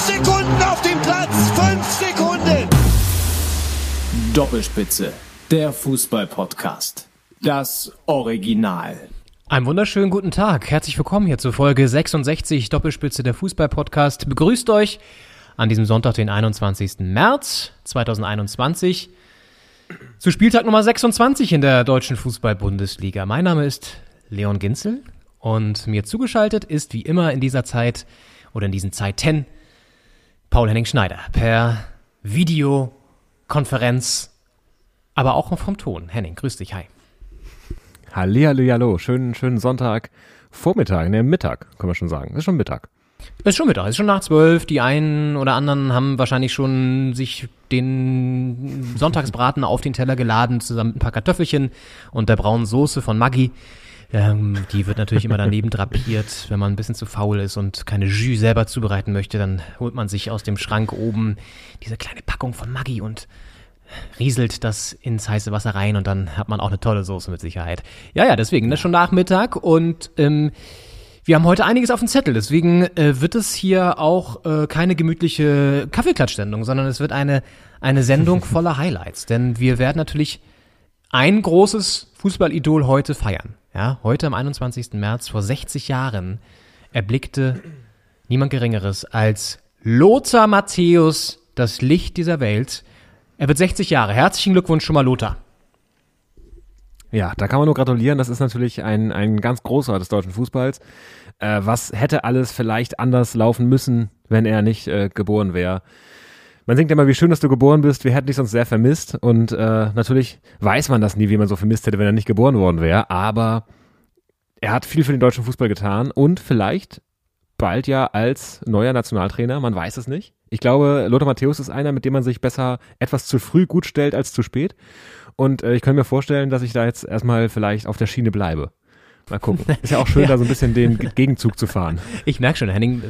Sekunden auf dem Platz. Fünf Sekunden. Doppelspitze, der Fußball-Podcast. Das Original. Einen wunderschönen guten Tag. Herzlich willkommen hier zur Folge 66 Doppelspitze der Fußball-Podcast. Begrüßt euch an diesem Sonntag, den 21. März 2021 zu Spieltag Nummer 26 in der deutschen Fußball-Bundesliga. Mein Name ist Leon Ginzel und mir zugeschaltet ist wie immer in dieser Zeit oder in diesen Zeiten Paul Henning Schneider per Videokonferenz, aber auch vom Ton. Henning, grüß dich, hi. Hallihallo, hallo, schönen, schönen Sonntag, Vormittag, ne, Mittag, können wir schon sagen. Ist schon Mittag. Ist schon Mittag, ist schon nach zwölf. Die einen oder anderen haben wahrscheinlich schon sich den Sonntagsbraten auf den Teller geladen, zusammen mit ein paar Kartoffelchen und der braunen Soße von Maggi. Ähm, die wird natürlich immer daneben drapiert. Wenn man ein bisschen zu faul ist und keine Jus selber zubereiten möchte, dann holt man sich aus dem Schrank oben diese kleine Packung von Maggi und rieselt das ins heiße Wasser rein und dann hat man auch eine tolle Soße mit Sicherheit. Ja, ja, deswegen, das ist schon Nachmittag und ähm, wir haben heute einiges auf dem Zettel, deswegen äh, wird es hier auch äh, keine gemütliche Kaffeeklatsch-Sendung, sondern es wird eine, eine Sendung voller Highlights. Denn wir werden natürlich ein großes Fußballidol heute feiern. Ja, heute am 21. März vor 60 Jahren erblickte niemand Geringeres als Lothar Matthäus das Licht dieser Welt. Er wird 60 Jahre. Herzlichen Glückwunsch schon mal, Lothar. Ja, da kann man nur gratulieren. Das ist natürlich ein, ein ganz großer des deutschen Fußballs. Äh, was hätte alles vielleicht anders laufen müssen, wenn er nicht äh, geboren wäre? Man singt immer, wie schön, dass du geboren bist. Wir hätten dich sonst sehr vermisst. Und äh, natürlich weiß man das nie, wie man so vermisst hätte, wenn er nicht geboren worden wäre. Aber er hat viel für den deutschen Fußball getan und vielleicht bald ja als neuer Nationaltrainer. Man weiß es nicht. Ich glaube, Lothar Matthäus ist einer, mit dem man sich besser etwas zu früh gut stellt als zu spät. Und äh, ich kann mir vorstellen, dass ich da jetzt erstmal vielleicht auf der Schiene bleibe. Mal gucken. Ist ja auch schön, Ja. da so ein bisschen den Gegenzug zu fahren. Ich merke schon, Henning, äh,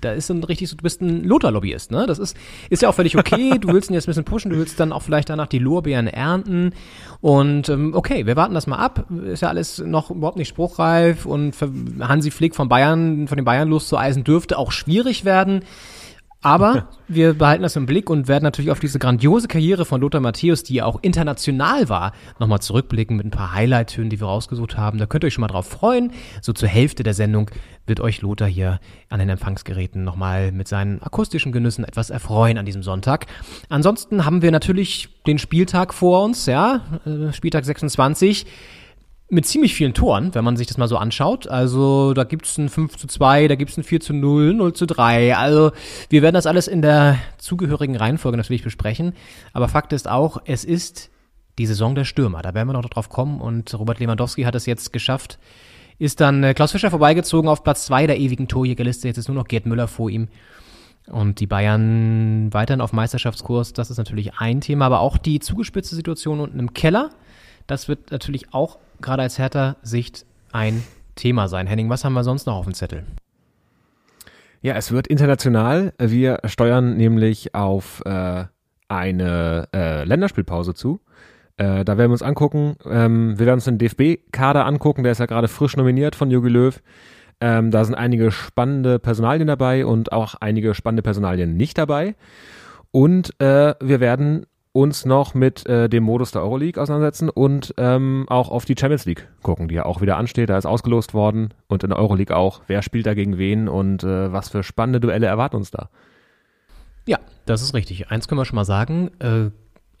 da ist ein richtig so, du bist ein Lothar-Lobbyist, ne? Das ist, ist ja auch völlig okay. Du willst ihn jetzt ein bisschen pushen, du willst dann auch vielleicht danach die Lorbeeren ernten. Und ähm, okay, wir warten das mal ab. Ist ja alles noch überhaupt nicht spruchreif und für Hansi Flick von Bayern, von den Bayern loszueisen, dürfte auch schwierig werden. Aber wir behalten das im Blick und werden natürlich auf diese grandiose Karriere von Lothar Matthäus, die ja auch international war, nochmal zurückblicken mit ein paar Highlight-Tönen, die wir rausgesucht haben. Da könnt ihr euch schon mal drauf freuen. So zur Hälfte der Sendung wird euch Lothar hier an den Empfangsgeräten nochmal mit seinen akustischen Genüssen etwas erfreuen an diesem Sonntag. Ansonsten haben wir natürlich den Spieltag vor uns, ja, äh, Spieltag 26 mit ziemlich vielen Toren, wenn man sich das mal so anschaut. Also da gibt's ein 5 zu 2, da gibt's ein 4 zu 0, 0 zu 3. Also wir werden das alles in der zugehörigen Reihenfolge natürlich besprechen. Aber Fakt ist auch, es ist die Saison der Stürmer. Da werden wir noch drauf kommen. Und Robert Lewandowski hat es jetzt geschafft. Ist dann äh, Klaus Fischer vorbeigezogen auf Platz 2 der ewigen Torjägerliste. Jetzt ist nur noch Gerd Müller vor ihm. Und die Bayern weiterhin auf Meisterschaftskurs, das ist natürlich ein Thema, aber auch die zugespitzte Situation unten im Keller, das wird natürlich auch gerade als härter Sicht ein Thema sein. Henning, was haben wir sonst noch auf dem Zettel? Ja, es wird international. Wir steuern nämlich auf äh, eine äh, Länderspielpause zu. Äh, da werden wir uns angucken. Ähm, wir werden uns den DFB-Kader angucken. Der ist ja gerade frisch nominiert von Jogi Löw. Ähm, da sind einige spannende Personalien dabei und auch einige spannende Personalien nicht dabei. Und äh, wir werden uns noch mit äh, dem Modus der Euroleague auseinandersetzen und ähm, auch auf die Champions League gucken, die ja auch wieder ansteht. Da ist ausgelost worden und in der Euroleague auch. Wer spielt da gegen wen und äh, was für spannende Duelle erwarten uns da? Ja, das ist richtig. Eins können wir schon mal sagen. Äh,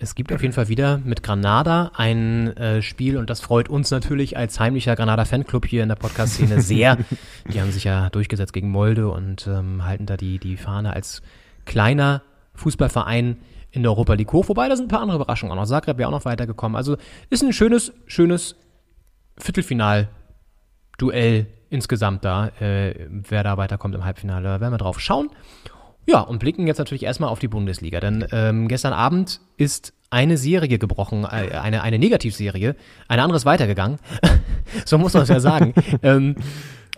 es gibt auf jeden Fall wieder mit Granada ein äh, Spiel und das freut uns natürlich als heimlicher Granada-Fanclub hier in der Podcast-Szene sehr. Die haben sich ja durchgesetzt gegen Molde und ähm, halten da die, die Fahne als kleiner Fußballverein in der Europa League hoch. Wobei da sind ein paar andere Überraschungen auch noch. Zagreb wäre auch noch weitergekommen. Also ist ein schönes, schönes Viertelfinal-Duell insgesamt da. Äh, wer da weiterkommt im Halbfinale, da werden wir drauf schauen. Ja, und blicken jetzt natürlich erstmal auf die Bundesliga, denn ähm, gestern Abend ist eine Serie gebrochen, äh, eine, eine Negativserie, eine andere ist weitergegangen, so muss man es ja sagen. ähm,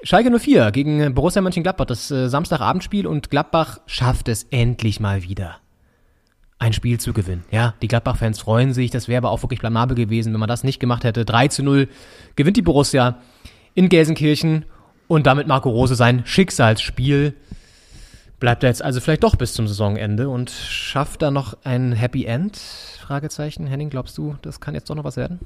Schalke 04 gegen Borussia Mönchengladbach, das äh, Samstagabendspiel und Gladbach schafft es endlich mal wieder. Ein Spiel zu gewinnen. Ja, die Gladbach-Fans freuen sich, das wäre aber auch wirklich blamabel gewesen, wenn man das nicht gemacht hätte. 3 zu 0 gewinnt die Borussia in Gelsenkirchen und damit Marco Rose sein Schicksalsspiel Bleibt er jetzt also vielleicht doch bis zum Saisonende und schafft da noch ein Happy End? Fragezeichen. Henning, glaubst du, das kann jetzt doch noch was werden?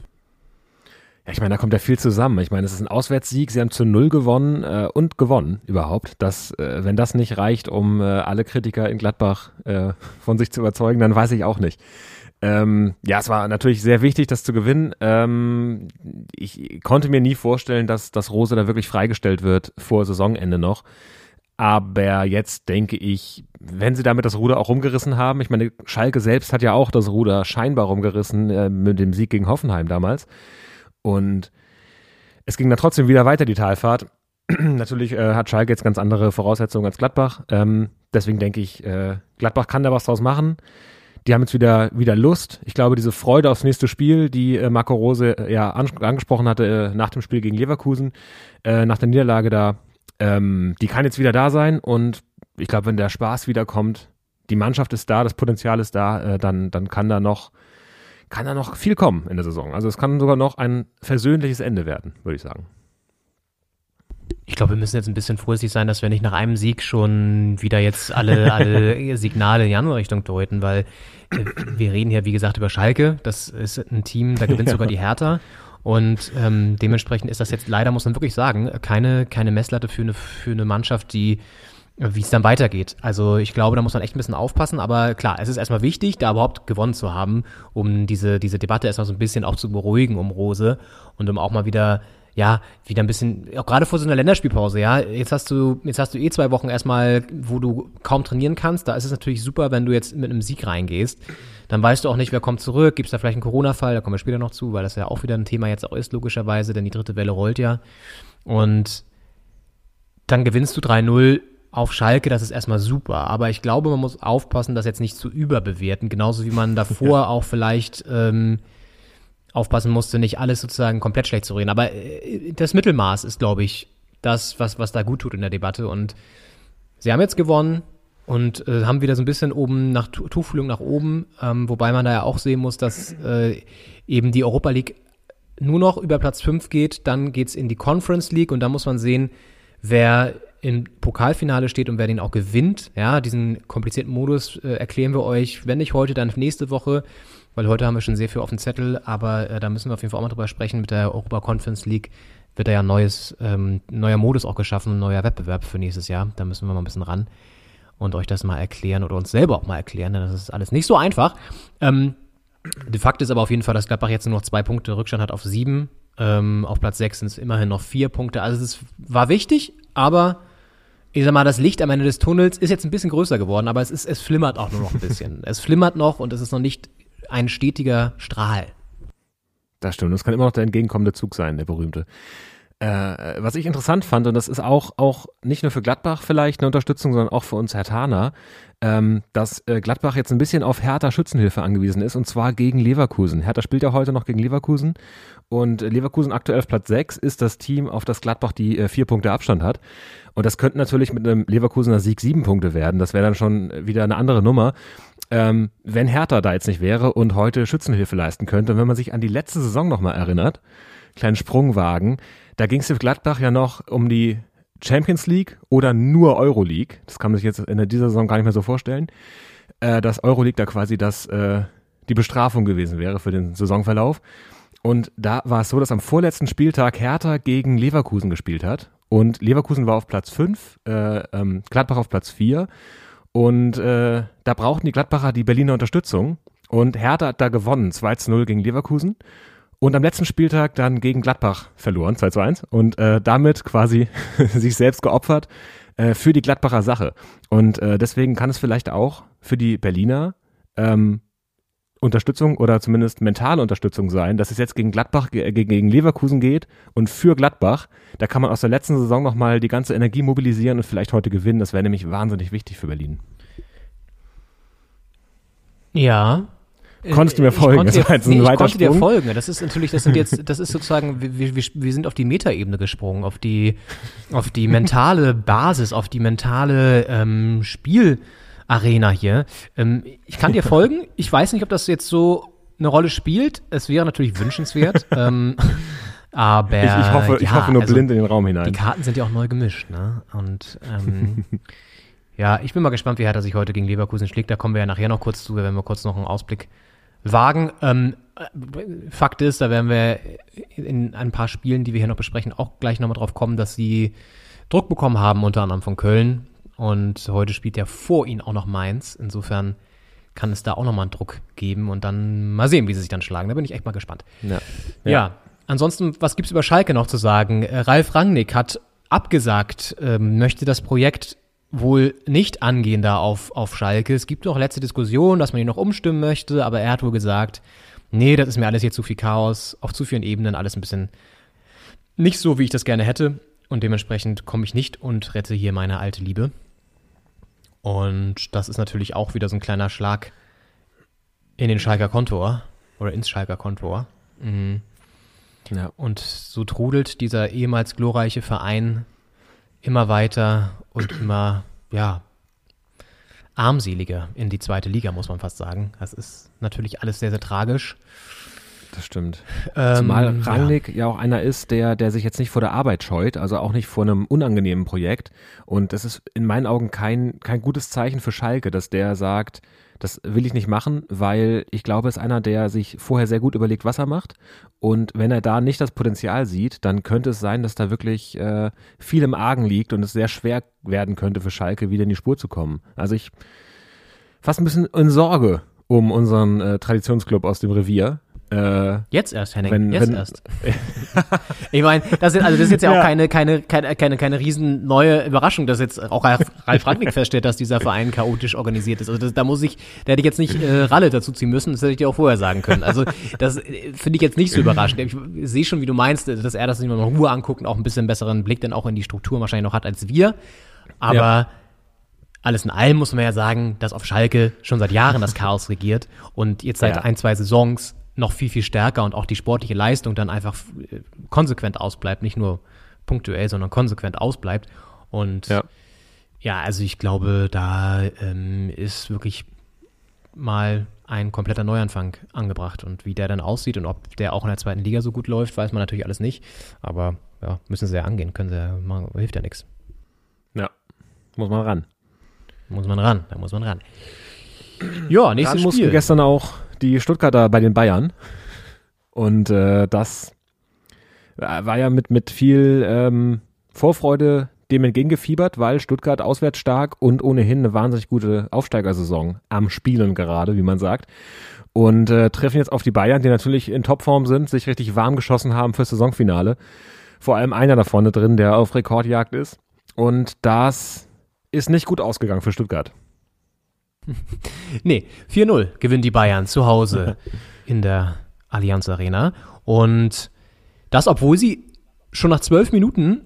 Ich meine, da kommt ja viel zusammen. Ich meine, es ist ein Auswärtssieg, sie haben zu null gewonnen äh, und gewonnen überhaupt. Das, äh, wenn das nicht reicht, um äh, alle Kritiker in Gladbach äh, von sich zu überzeugen, dann weiß ich auch nicht. Ähm, ja, es war natürlich sehr wichtig, das zu gewinnen. Ähm, ich konnte mir nie vorstellen, dass, dass Rose da wirklich freigestellt wird vor Saisonende noch. Aber jetzt denke ich, wenn sie damit das Ruder auch rumgerissen haben, ich meine, Schalke selbst hat ja auch das Ruder scheinbar rumgerissen äh, mit dem Sieg gegen Hoffenheim damals. Und es ging dann trotzdem wieder weiter, die Talfahrt. Natürlich äh, hat Schalke jetzt ganz andere Voraussetzungen als Gladbach. Ähm, deswegen denke ich, äh, Gladbach kann da was draus machen. Die haben jetzt wieder, wieder Lust. Ich glaube, diese Freude aufs nächste Spiel, die äh, Marco Rose äh, ja angesprochen hatte äh, nach dem Spiel gegen Leverkusen, äh, nach der Niederlage da, ähm, die kann jetzt wieder da sein und ich glaube, wenn der Spaß wiederkommt, die Mannschaft ist da, das Potenzial ist da, dann, dann kann da noch, kann da noch viel kommen in der Saison. Also es kann sogar noch ein versöhnliches Ende werden, würde ich sagen. Ich glaube, wir müssen jetzt ein bisschen vorsichtig sein, dass wir nicht nach einem Sieg schon wieder jetzt alle, alle Signale in die andere Richtung deuten, weil äh, wir reden hier, wie gesagt, über Schalke. Das ist ein Team, da gewinnt sogar die Hertha. Und ähm, dementsprechend ist das jetzt leider, muss man wirklich sagen, keine, keine Messlatte für eine, für eine Mannschaft, die wie es dann weitergeht. Also ich glaube, da muss man echt ein bisschen aufpassen, aber klar, es ist erstmal wichtig, da überhaupt gewonnen zu haben, um diese, diese Debatte erstmal so ein bisschen auch zu beruhigen um Rose und um auch mal wieder ja, wieder ein bisschen, auch gerade vor so einer Länderspielpause, ja, jetzt hast du, jetzt hast du eh zwei Wochen erstmal, wo du kaum trainieren kannst. Da ist es natürlich super, wenn du jetzt mit einem Sieg reingehst. Dann weißt du auch nicht, wer kommt zurück. Gibt es da vielleicht einen Corona-Fall? Da kommen wir später noch zu, weil das ja auch wieder ein Thema jetzt auch ist, logischerweise, denn die dritte Welle rollt ja. Und dann gewinnst du 3-0 auf Schalke, das ist erstmal super. Aber ich glaube, man muss aufpassen, das jetzt nicht zu überbewerten. Genauso wie man davor auch vielleicht ähm, aufpassen musste, nicht alles sozusagen komplett schlecht zu reden. Aber äh, das Mittelmaß ist, glaube ich, das, was, was da gut tut in der Debatte. Und sie haben jetzt gewonnen und äh, haben wieder so ein bisschen oben nach Tuchfühlung nach oben, ähm, wobei man da ja auch sehen muss, dass äh, eben die Europa League nur noch über Platz 5 geht, dann geht's in die Conference League und da muss man sehen, wer im Pokalfinale steht und wer den auch gewinnt. Ja, diesen komplizierten Modus äh, erklären wir euch, wenn nicht heute, dann nächste Woche weil heute haben wir schon sehr viel auf dem Zettel, aber äh, da müssen wir auf jeden Fall auch mal drüber sprechen. Mit der Europa Conference League wird da ja neues, ähm, neuer Modus auch geschaffen, ein neuer Wettbewerb für nächstes Jahr. Da müssen wir mal ein bisschen ran und euch das mal erklären oder uns selber auch mal erklären, denn das ist alles nicht so einfach. Ähm, de Fakt ist aber auf jeden Fall, dass Gladbach jetzt nur noch zwei Punkte Rückstand hat auf sieben. Ähm, auf Platz sechs sind es immerhin noch vier Punkte. Also es war wichtig, aber ich sag mal, das Licht am Ende des Tunnels ist jetzt ein bisschen größer geworden, aber es ist, es flimmert auch nur noch ein bisschen. es flimmert noch und es ist noch nicht ein stetiger Strahl. Das stimmt. Das kann immer noch der entgegenkommende Zug sein, der berühmte. Äh, was ich interessant fand, und das ist auch, auch nicht nur für Gladbach vielleicht eine Unterstützung, sondern auch für uns Herr Tana, ähm, dass äh, Gladbach jetzt ein bisschen auf Hertha Schützenhilfe angewiesen ist, und zwar gegen Leverkusen. Hertha spielt ja heute noch gegen Leverkusen und Leverkusen aktuell auf Platz 6 ist das Team, auf das Gladbach die äh, vier Punkte Abstand hat. Und das könnten natürlich mit einem Leverkusener Sieg sieben Punkte werden. Das wäre dann schon wieder eine andere Nummer ähm, wenn Hertha da jetzt nicht wäre und heute Schützenhilfe leisten könnte. Und wenn man sich an die letzte Saison nochmal erinnert, kleinen Sprungwagen, da ging es für Gladbach ja noch um die Champions League oder nur Euroleague. Das kann man sich jetzt in dieser Saison gar nicht mehr so vorstellen. Äh, dass Euroleague da quasi das, äh, die Bestrafung gewesen wäre für den Saisonverlauf. Und da war es so, dass am vorletzten Spieltag Hertha gegen Leverkusen gespielt hat. Und Leverkusen war auf Platz 5, äh, ähm, Gladbach auf Platz 4. Und äh, da brauchten die Gladbacher die Berliner Unterstützung. Und Hertha hat da gewonnen, 2 zu 0 gegen Leverkusen. Und am letzten Spieltag dann gegen Gladbach verloren, 2 zu 1. Und äh, damit quasi sich selbst geopfert äh, für die Gladbacher Sache. Und äh, deswegen kann es vielleicht auch für die Berliner ähm, Unterstützung oder zumindest mentale Unterstützung sein, dass es jetzt gegen Gladbach, gegen Leverkusen geht und für Gladbach, da kann man aus der letzten Saison nochmal die ganze Energie mobilisieren und vielleicht heute gewinnen. Das wäre nämlich wahnsinnig wichtig für Berlin. Ja. Konntest du mir Ich folgen? konnte Das dir, nee, ich konnte dir folgen. Das ist natürlich, das sind jetzt, das ist sozusagen, wir, wir, wir sind auf die Metaebene gesprungen, auf die, auf die mentale Basis, auf die mentale ähm, Spielarena hier. Ähm, ich kann dir folgen. Ich weiß nicht, ob das jetzt so eine Rolle spielt. Es wäre natürlich wünschenswert. ähm, aber Ich, ich, hoffe, ich ja, hoffe nur also, blind in den Raum Die hinein. Karten sind ja auch neu gemischt, ne? Und ähm, ja, ich bin mal gespannt, wie Hertha sich heute gegen Leverkusen schlägt. Da kommen wir ja nachher noch kurz zu, wenn wir kurz noch einen Ausblick wagen. Ähm, äh, Fakt ist, da werden wir in ein paar Spielen, die wir hier noch besprechen, auch gleich nochmal drauf kommen, dass sie Druck bekommen haben, unter anderem von Köln. Und heute spielt ja vor ihnen auch noch Mainz. Insofern kann es da auch nochmal einen Druck geben und dann mal sehen, wie sie sich dann schlagen. Da bin ich echt mal gespannt. Ja. Ja. Ansonsten, was gibt's über Schalke noch zu sagen? Äh, Ralf Rangnick hat abgesagt, ähm, möchte das Projekt wohl nicht angehen da auf, auf Schalke. Es gibt noch letzte Diskussion, dass man ihn noch umstimmen möchte, aber er hat wohl gesagt, nee, das ist mir alles hier zu viel Chaos, auf zu vielen Ebenen, alles ein bisschen nicht so, wie ich das gerne hätte. Und dementsprechend komme ich nicht und rette hier meine alte Liebe. Und das ist natürlich auch wieder so ein kleiner Schlag in den Schalker Kontor oder ins Schalker Kontor. Ja. Und so trudelt dieser ehemals glorreiche Verein immer weiter und immer, ja, armseliger in die zweite Liga, muss man fast sagen. Das ist natürlich alles sehr, sehr tragisch. Das stimmt. Ähm, Zumal Rangnick ja. auch einer ist, der, der sich jetzt nicht vor der Arbeit scheut, also auch nicht vor einem unangenehmen Projekt. Und das ist in meinen Augen kein, kein gutes Zeichen für Schalke, dass der sagt, das will ich nicht machen, weil ich glaube, es ist einer, der sich vorher sehr gut überlegt, was er macht. Und wenn er da nicht das Potenzial sieht, dann könnte es sein, dass da wirklich äh, viel im Argen liegt und es sehr schwer werden könnte für Schalke, wieder in die Spur zu kommen. Also ich fast ein bisschen in Sorge um unseren äh, Traditionsclub aus dem Revier. Äh, Jetzt erst, Henning. Wenn- jetzt wenn- erst. ich meine, das, sind, also das ist jetzt ja, Ja. auch keine, keine, keine, keine, keine riesen neue Überraschung, dass jetzt auch Ralf Ralf Rangnick feststellt, dass dieser Verein chaotisch organisiert ist. Also das, da muss ich, da hätte ich jetzt nicht äh, Ralle dazu ziehen müssen, das hätte ich dir auch vorher sagen können. Also das äh, finde ich jetzt nicht so überraschend. Ich sehe schon, wie du meinst, dass er das sich mal in Ruhe anguckt und auch ein bisschen besseren Blick dann auch in die Struktur wahrscheinlich noch hat als wir. Aber Ja. alles in allem muss man ja sagen, dass auf Schalke schon seit Jahren das Chaos regiert und jetzt seit Ja. ein, zwei Saisons noch viel, viel stärker und auch die sportliche Leistung dann einfach äh, konsequent ausbleibt, nicht nur punktuell, sondern konsequent ausbleibt. Und ja, Ja. also ich glaube, da ähm, ist wirklich mal ein kompletter Neuanfang angebracht. Und wie der dann aussieht und ob der auch in der zweiten Liga so gut läuft, weiß man natürlich alles nicht. Aber ja, müssen sie ja angehen, können sie ja, machen, hilft ja nichts. ja, muss man ran. Muss man ran, da muss man ran. Ja, nächstes Dann mussten Spiel. gestern auch die Stuttgarter bei den Bayern. Und äh, das war ja mit, mit viel ähm, Vorfreude dem entgegengefiebert, weil Stuttgart auswärts stark und ohnehin eine wahnsinnig gute Aufsteigersaison am Spielen gerade, wie man sagt. Und äh, treffen jetzt auf die Bayern, die natürlich in Topform sind, sich richtig warm geschossen haben fürs Saisonfinale. Vor allem einer da vorne drin, der auf Rekordjagd ist. Und das ist nicht gut ausgegangen für Stuttgart. Nee, 4-0 gewinnen die Bayern zu Hause in der Allianz Arena. Und das, obwohl sie schon nach zwölf Minuten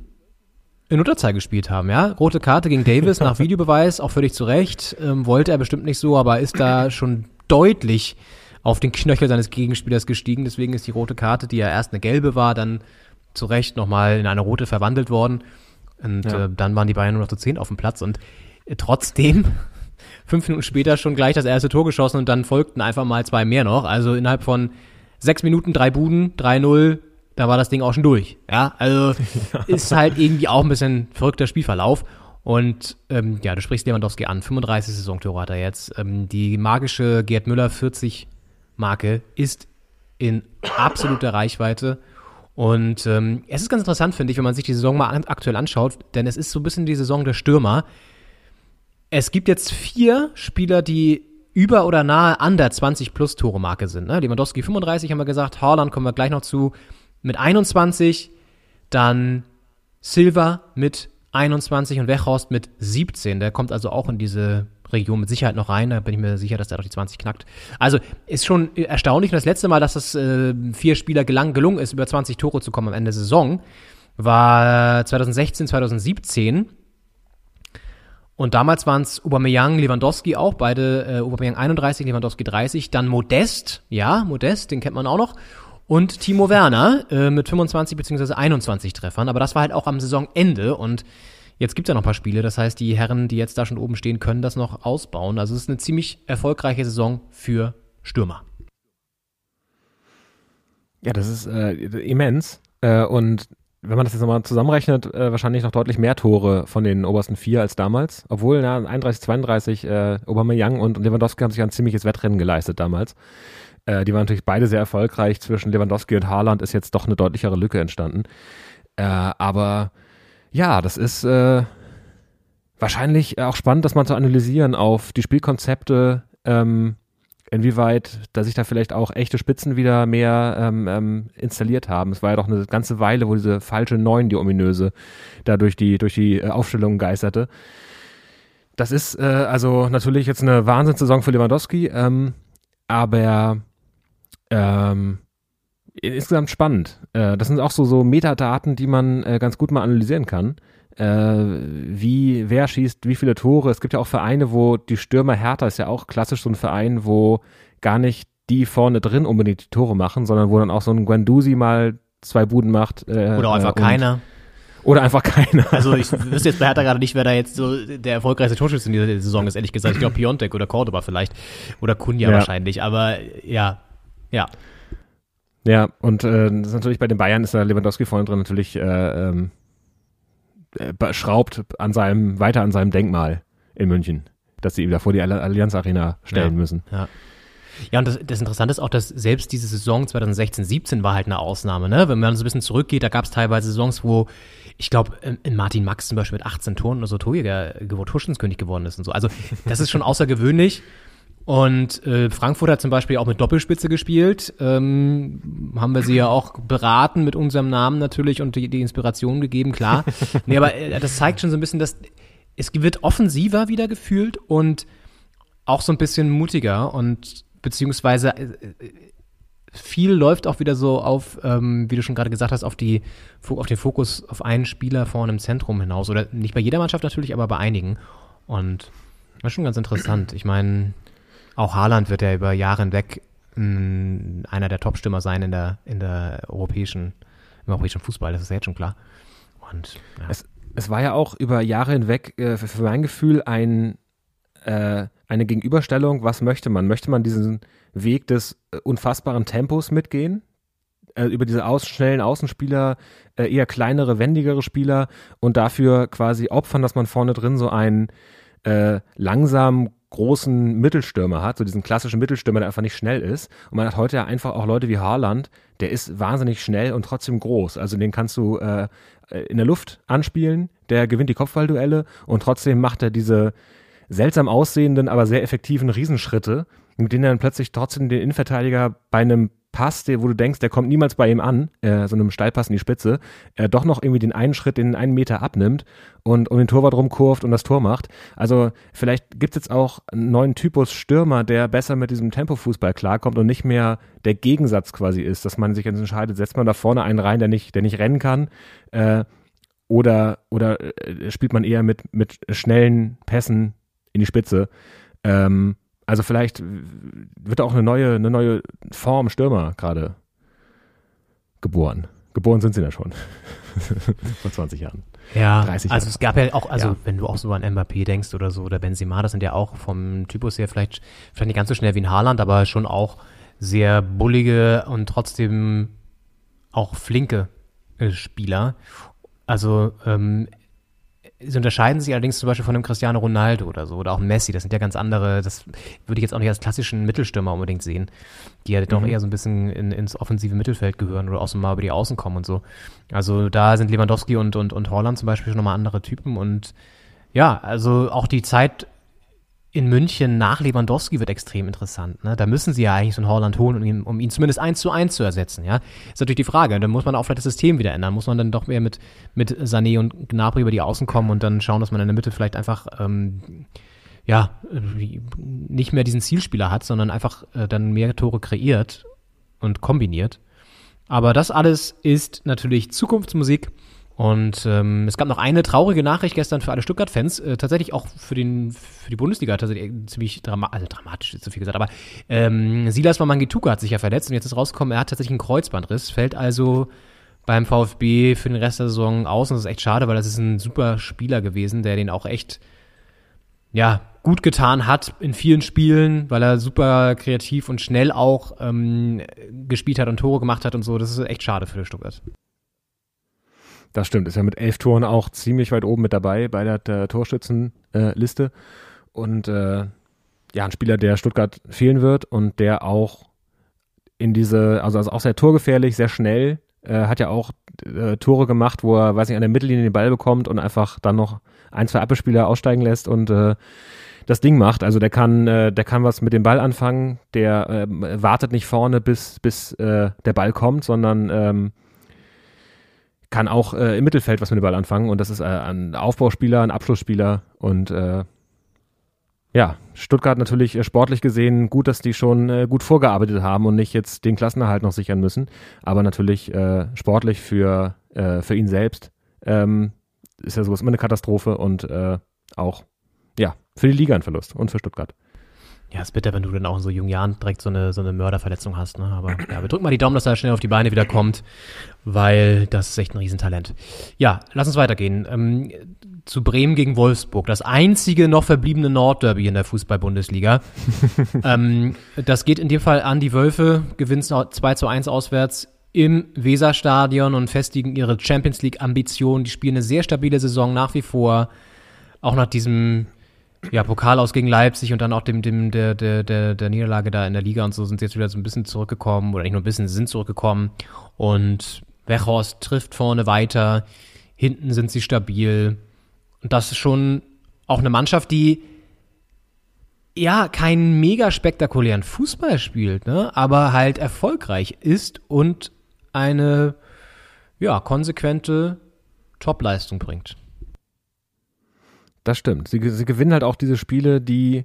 in Unterzahl gespielt haben, ja. Rote Karte gegen Davis nach Videobeweis, auch völlig zu Recht. Ähm, wollte er bestimmt nicht so, aber ist da schon deutlich auf den Knöchel seines Gegenspielers gestiegen. Deswegen ist die rote Karte, die ja erst eine gelbe war, dann zu Recht nochmal in eine rote verwandelt worden. Und Ja. äh, dann waren die Bayern nur noch zu zehn auf dem Platz. Und äh, trotzdem fünf Minuten später schon gleich das erste Tor geschossen und dann folgten einfach mal zwei mehr noch. Also innerhalb von sechs Minuten drei Buden, 3-0, da war das Ding auch schon durch. Ja, also ist halt irgendwie auch ein bisschen verrückter Spielverlauf. Und ähm, ja, du sprichst Lewandowski an. 35 Saisontore hat er jetzt. Ähm, die magische Gerd Müller 40 Marke ist in absoluter Reichweite. Und ähm, es ist ganz interessant, finde ich, wenn man sich die Saison mal an, aktuell anschaut, denn es ist so ein bisschen die Saison der Stürmer. Es gibt jetzt vier Spieler, die über oder nahe an der 20-plus-Tore-Marke sind. Ne? Lewandowski 35 haben wir gesagt, Haaland kommen wir gleich noch zu mit 21, dann Silva mit 21 und Wechhorst mit 17. Der kommt also auch in diese Region mit Sicherheit noch rein. Da bin ich mir sicher, dass der doch die 20 knackt. Also ist schon erstaunlich. Und das letzte Mal, dass es äh, vier Spieler gelang, gelungen ist, über 20 Tore zu kommen am Ende der Saison, war 2016, 2017. Und damals waren es Aubameyang, Lewandowski auch, beide äh, Aubameyang 31, Lewandowski 30, dann Modest, ja, Modest, den kennt man auch noch, und Timo Werner äh, mit 25 beziehungsweise 21 Treffern, aber das war halt auch am Saisonende und jetzt gibt's ja noch ein paar Spiele, das heißt, die Herren, die jetzt da schon oben stehen, können das noch ausbauen. Also es ist eine ziemlich erfolgreiche Saison für Stürmer. Ja, das ist äh, immens. Äh, und wenn man das jetzt nochmal zusammenrechnet, äh, wahrscheinlich noch deutlich mehr Tore von den obersten vier als damals. Obwohl, na, 31, 32, äh, Aubameyang und Lewandowski haben sich ein ziemliches Wettrennen geleistet damals. Äh, die waren natürlich beide sehr erfolgreich. Zwischen Lewandowski und Haaland ist jetzt doch eine deutlichere Lücke entstanden. Äh, aber ja, das ist äh, wahrscheinlich auch spannend, das mal zu analysieren auf die Spielkonzepte, ähm, inwieweit, dass sich da vielleicht auch echte Spitzen wieder mehr ähm, ähm, installiert haben. Es war ja doch eine ganze Weile, wo diese falsche Neun, die ominöse, da durch die, durch die äh, Aufstellung geisterte. Das ist äh, also natürlich jetzt eine Wahnsinnssaison für Lewandowski, ähm, aber ähm, insgesamt spannend. Äh, das sind auch so, so Metadaten, die man äh, ganz gut mal analysieren kann. Äh, wie, wer schießt wie viele Tore. Es gibt ja auch Vereine, wo die Stürmer Hertha ist ja auch klassisch so ein Verein, wo gar nicht die vorne drin unbedingt die Tore machen, sondern wo dann auch so ein Guendouzi mal zwei Buden macht. Äh, Oder auch einfach äh, keiner. Oder einfach keiner. Also ich wüsste jetzt bei Hertha gerade nicht, wer da jetzt so der erfolgreichste Torschütze in dieser Saison ist, ehrlich gesagt. Ich glaube Piontek oder Cordoba vielleicht. Oder Kunja Ja. wahrscheinlich. Aber ja, ja. Ja, und äh, das ist natürlich bei den Bayern ist da Lewandowski vorne drin natürlich äh, ähm, äh, schraubt an seinem, weiter an seinem Denkmal in München, dass sie ihm da vor die Alli- Allianz Arena stellen Ja. müssen. Ja. Ja, und das, das Interessante ist auch, dass selbst diese Saison 2016, 17 war halt eine Ausnahme, ne? Wenn man so ein bisschen zurückgeht, da gab es teilweise Saisons, wo, ich glaube, in Martin Max zum Beispiel mit 18 Toren oder so Torjäger, gewo- Torschützenkönig geworden ist und so. Also, das ist schon außergewöhnlich. Und äh, Frankfurt hat zum Beispiel auch mit Doppelspitze gespielt. Ähm, haben wir sie ja auch beraten mit unserem Namen natürlich und die, die Inspiration gegeben, klar. nee, aber äh, das zeigt schon so ein bisschen, dass es wird offensiver wieder gefühlt und auch so ein bisschen mutiger und beziehungsweise äh, äh, viel läuft auch wieder so auf, ähm, wie du schon gerade gesagt hast, auf die auf den Fokus auf einen Spieler vorne im Zentrum hinaus. Oder nicht bei jeder Mannschaft natürlich, aber bei einigen. Und das ist schon ganz interessant. Ich meine, auch Haaland wird ja über Jahre hinweg mh, einer der Top-Stürmer sein in der, in der europäischen, im europäischen Fußball, das ist ja jetzt schon klar. Und ja. Es, es war ja auch über Jahre hinweg äh, für, für mein Gefühl ein, äh, eine Gegenüberstellung, was möchte man? Möchte man diesen Weg des äh, unfassbaren Tempos mitgehen? Äh, über diese schnellen Außenspieler, äh, eher kleinere, wendigere Spieler und dafür quasi opfern, dass man vorne drin so einen äh, langsam großen Mittelstürmer hat, so diesen klassischen Mittelstürmer, der einfach nicht schnell ist. Und man hat heute ja einfach auch Leute wie Haaland, der ist wahnsinnig schnell und trotzdem groß. Also den kannst du äh, in der Luft anspielen, der gewinnt die Kopfballduelle und trotzdem macht er diese seltsam aussehenden, aber sehr effektiven Riesenschritte, mit denen er dann plötzlich trotzdem den Innenverteidiger bei einem Pass, der, wo du denkst, der kommt niemals bei ihm an, äh, so einem Steilpass in die Spitze, äh, doch noch irgendwie den einen Schritt, den einen Meter abnimmt und um den Torwart rumkurvt und das Tor macht. Also vielleicht gibt es jetzt auch einen neuen Typus Stürmer, der besser mit diesem Tempofußball klarkommt und nicht mehr der Gegensatz quasi ist, dass man sich jetzt entscheidet, setzt man da vorne einen rein, der nicht, der nicht rennen kann, äh, oder, oder äh, spielt man eher mit, mit schnellen Pässen in die Spitze. Ähm, also vielleicht wird auch eine neue, eine neue Form Stürmer gerade geboren. Geboren sind sie ja schon. Vor 20 Jahren. Ja, 30 also Jahre. es gab ja auch, also Ja. wenn du auch so an Mbappé denkst oder so, oder Benzema, das sind ja auch vom Typus her vielleicht, vielleicht nicht ganz so schnell wie ein Haaland, aber schon auch sehr bullige und trotzdem auch flinke äh, Spieler. Also ähm, sie unterscheiden sich allerdings zum Beispiel von einem Cristiano Ronaldo oder so oder auch Messi. Das sind ja ganz andere, das würde ich jetzt auch nicht als klassischen Mittelstürmer unbedingt sehen, die ja doch eher so ein bisschen in, ins offensive Mittelfeld gehören oder auch so mal über die Außen kommen und so. Also da sind Lewandowski und, und, und Holland zum Beispiel schon nochmal andere Typen und ja, also auch die Zeit in München nach Lewandowski wird extrem interessant. Ne? Da müssen sie ja eigentlich so einen Holland holen, um ihn, um ihn zumindest eins zu eins zu ersetzen. Ja, ist natürlich die Frage. Dann muss man auch vielleicht das System wieder ändern. Muss man dann doch mehr mit mit Sané und Gnabry über die Außen kommen und dann schauen, dass man in der Mitte vielleicht einfach ähm, ja äh, nicht mehr diesen Zielspieler hat, sondern einfach äh, dann mehr Tore kreiert und kombiniert. Aber das alles ist natürlich Zukunftsmusik Und ähm, es gab noch eine traurige Nachricht gestern für alle Stuttgart-Fans, äh, tatsächlich auch für, den, für die Bundesliga tatsächlich ziemlich drama also dramatisch, ist zu viel gesagt, aber ähm, Silas Mamangituka hat sich ja verletzt und jetzt ist rausgekommen, er hat tatsächlich einen Kreuzbandriss, fällt also beim VfB für den Rest der Saison aus und das ist echt schade, weil das ist ein super Spieler gewesen, der den auch echt ja, gut getan hat in vielen Spielen, weil er super kreativ und schnell auch ähm, gespielt hat und Tore gemacht hat und so. Das ist echt schade für Stuttgart. Das stimmt, ist ja mit elf Toren auch ziemlich weit oben mit dabei bei der, der Torschützenliste. Äh, und äh, ja, ein Spieler, der Stuttgart fehlen wird und der auch in diese, also, also auch sehr torgefährlich, sehr schnell, äh, hat ja auch äh, Tore gemacht, wo er, weiß nicht, an der Mittellinie den Ball bekommt und einfach dann noch ein, zwei Abwehrspieler aussteigen lässt und äh, das Ding macht. Also der kann, äh, der kann was mit dem Ball anfangen, der äh, wartet nicht vorne, bis, bis äh, der Ball kommt, sondern ähm, kann auch äh, im Mittelfeld was mit dem Ball anfangen und das ist äh, ein Aufbauspieler, ein Abschlussspieler und äh, ja, Stuttgart natürlich äh, sportlich gesehen gut, dass die schon äh, gut vorgearbeitet haben und nicht jetzt den Klassenerhalt noch sichern müssen, aber natürlich äh, sportlich für, für ihn selbst ähm, ist ja sowas immer eine Katastrophe und auch ja, für die Liga ein Verlust und für Stuttgart. Ja, ist bitter, wenn du dann auch in so jungen Jahren direkt so eine, so eine Mörderverletzung hast. Ne? Aber ja, wir drücken mal die Daumen, dass er schnell auf die Beine wieder kommt, weil das ist echt ein Riesentalent. Ja, lass uns weitergehen. Ähm, zu Bremen gegen Wolfsburg. Das einzige noch verbliebene Nordderby in der Fußball-Bundesliga. ähm, das geht in dem Fall an die Wölfe, gewinnt 2 zu 1 auswärts im Weserstadion und festigen ihre Champions League-Ambitionen. Die spielen eine sehr stabile Saison nach wie vor. Auch nach diesem ja, Pokal aus gegen Leipzig und dann auch dem, dem, der, der, der, der Niederlage da in der Liga und so sind sie jetzt wieder so ein bisschen zurückgekommen, oder nicht nur ein bisschen, sie sind zurückgekommen. Und Wechhorst trifft vorne weiter, hinten sind sie stabil. Und das ist schon auch eine Mannschaft, die ja keinen mega spektakulären Fußball spielt, ne? aber halt erfolgreich ist und eine ja, konsequente Topleistung bringt. Das stimmt. Sie, sie gewinnen halt auch diese Spiele, die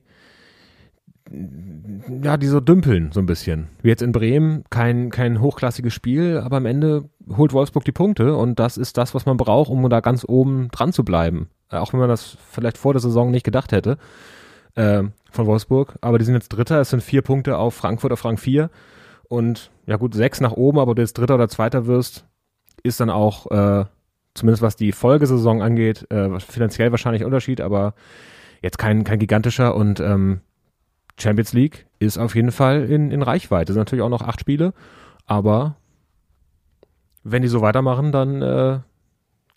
ja, die so dümpeln so ein bisschen. Wie jetzt in Bremen, kein, kein hochklassiges Spiel, aber am Ende holt Wolfsburg die Punkte und das ist das, was man braucht, um da ganz oben dran zu bleiben. Äh, auch wenn man das vielleicht vor der Saison nicht gedacht hätte äh, von Wolfsburg. Aber die sind jetzt Dritter, es sind vier Punkte auf Frankfurt, auf Rang 4 und ja gut, sechs nach oben, aber du jetzt Dritter oder Zweiter wirst, ist dann auch äh, zumindest was die Folgesaison angeht, äh, finanziell wahrscheinlich ein Unterschied, aber jetzt kein, kein gigantischer und ähm, Champions League ist auf jeden Fall in, in Reichweite. Es sind natürlich auch noch acht Spiele, aber wenn die so weitermachen, dann äh,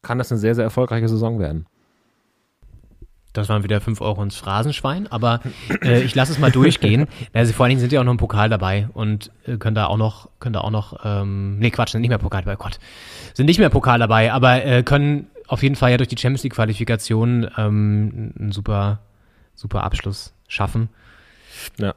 kann das eine sehr, sehr erfolgreiche Saison werden. Das waren wieder 5 Euro ins Phrasenschwein, aber äh, ich lasse es mal durchgehen. Also vor allen Dingen sind ja auch noch im Pokal dabei und äh, können da auch noch, können da auch noch, ähm, nee Quatsch, sind nicht mehr Pokal dabei, Gott, sind nicht mehr Pokal dabei, aber äh, können auf jeden Fall ja durch die Champions League Qualifikation ähm, einen super, super Abschluss schaffen. Ja.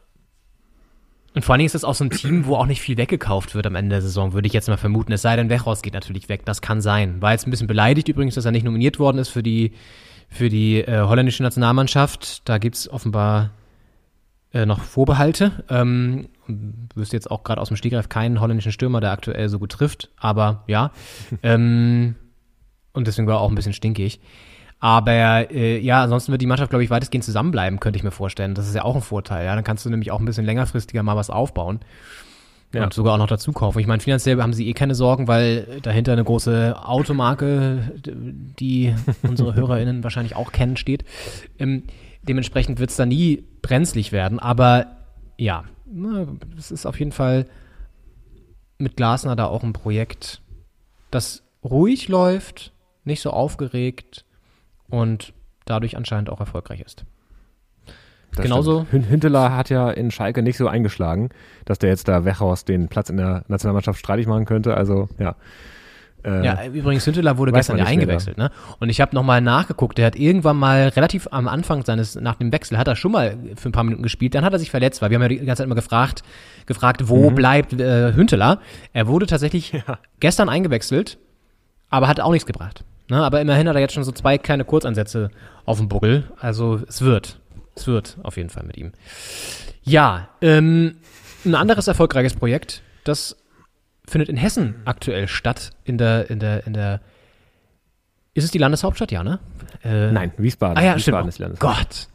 Und vor allen Dingen ist das auch so ein Team, wo auch nicht viel weggekauft wird am Ende der Saison, würde ich jetzt mal vermuten. Es sei denn, Wechhaus geht natürlich weg. Das kann sein. War jetzt ein bisschen beleidigt übrigens, dass er nicht nominiert worden ist für die für die äh, holländische Nationalmannschaft. Da gibt's offenbar äh, noch Vorbehalte. Ähm, wüsste jetzt auch gerade aus dem Stegreif keinen holländischen Stürmer, der aktuell so gut trifft, aber ja. ähm, und deswegen war er auch ein bisschen stinkig. Aber äh, ja, ansonsten wird die Mannschaft, glaube ich, weitestgehend zusammenbleiben, könnte ich mir vorstellen. Das ist ja auch ein Vorteil. Ja, dann kannst du nämlich auch ein bisschen längerfristiger mal was aufbauen. Ja. Und sogar auch noch dazu kaufen. Ich meine, finanziell haben sie eh keine Sorgen, weil dahinter eine große Automarke, die unsere HörerInnen wahrscheinlich auch kennen, steht. Ähm, dementsprechend wird es da nie brenzlig werden. Aber ja, es ist auf jeden Fall mit Glasner da auch ein Projekt, das ruhig läuft, nicht so aufgeregt und dadurch anscheinend auch erfolgreich ist. Genauso. Stimmt. Hat ja in Schalke nicht so eingeschlagen, dass der jetzt da Wechhaus den Platz in der Nationalmannschaft streitig machen könnte. Also ja. Äh, ja, übrigens, Hünteler wurde gestern ja eingewechselt, ne? Und ich habe nochmal nachgeguckt, der hat irgendwann mal relativ am Anfang seines, nach dem Wechsel, hat er schon mal für ein paar Minuten gespielt, dann hat er sich verletzt, weil wir haben ja die ganze Zeit immer gefragt, gefragt, wo mhm. bleibt äh, Hünteler? Er wurde tatsächlich ja. gestern eingewechselt, aber hat auch nichts gebracht. Ne? Aber immerhin hat er jetzt schon so zwei kleine Kurzansätze auf dem Buckel. Also es wird. Es wird auf jeden Fall mit ihm. Ja, ähm, ein anderes erfolgreiches Projekt, das findet in Hessen aktuell statt, in der, in der, in der Ist es die Landeshauptstadt? Ja, ne? Äh, Nein, Wiesbaden. Ah ja, Wiesbaden stimmt. ist Landeshauptstadt.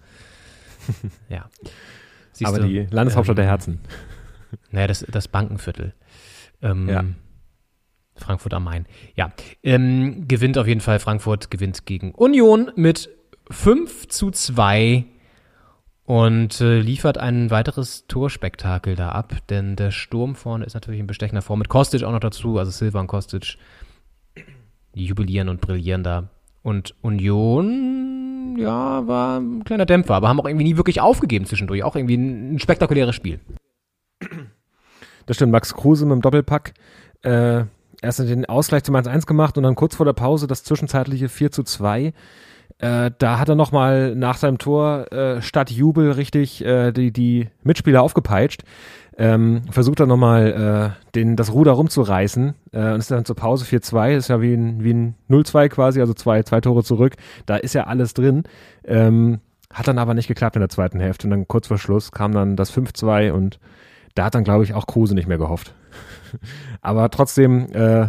Gott. ja. Siehst Aber du, die Landeshauptstadt der ähm, Herzen. Naja, das, das Bankenviertel. Ähm, Ja. Frankfurt am Main. Ja. Ähm, gewinnt auf jeden Fall Frankfurt, gewinnt gegen Union mit 5 zu 2 und äh, liefert ein weiteres Torspektakel da ab, denn der Sturm vorne ist natürlich in bestechender Form mit Kostic auch noch dazu, also Silva und Kostic jubilieren und brillieren da. Und Union, ja, war ein kleiner Dämpfer, aber haben auch irgendwie nie wirklich aufgegeben zwischendurch. Auch irgendwie ein, ein spektakuläres Spiel. Das stimmt, Max Kruse mit dem Doppelpack. Äh, erst den Ausgleich zum 1-1 gemacht und dann kurz vor der Pause das zwischenzeitliche 4 zu 2. Äh, da hat er nochmal nach seinem Tor äh, statt Jubel richtig äh, die, die Mitspieler aufgepeitscht. Ähm, versucht dann nochmal äh, den, das Ruder rumzureißen äh, und ist dann zur Pause 4-2, ist ja wie ein, wie ein 0-2 quasi, also zwei, zwei Tore zurück. Da ist ja alles drin. Ähm, hat dann aber nicht geklappt in der zweiten Hälfte und dann kurz vor Schluss kam dann das 5-2 und da hat dann, glaube ich, auch Kruse nicht mehr gehofft. aber trotzdem, äh,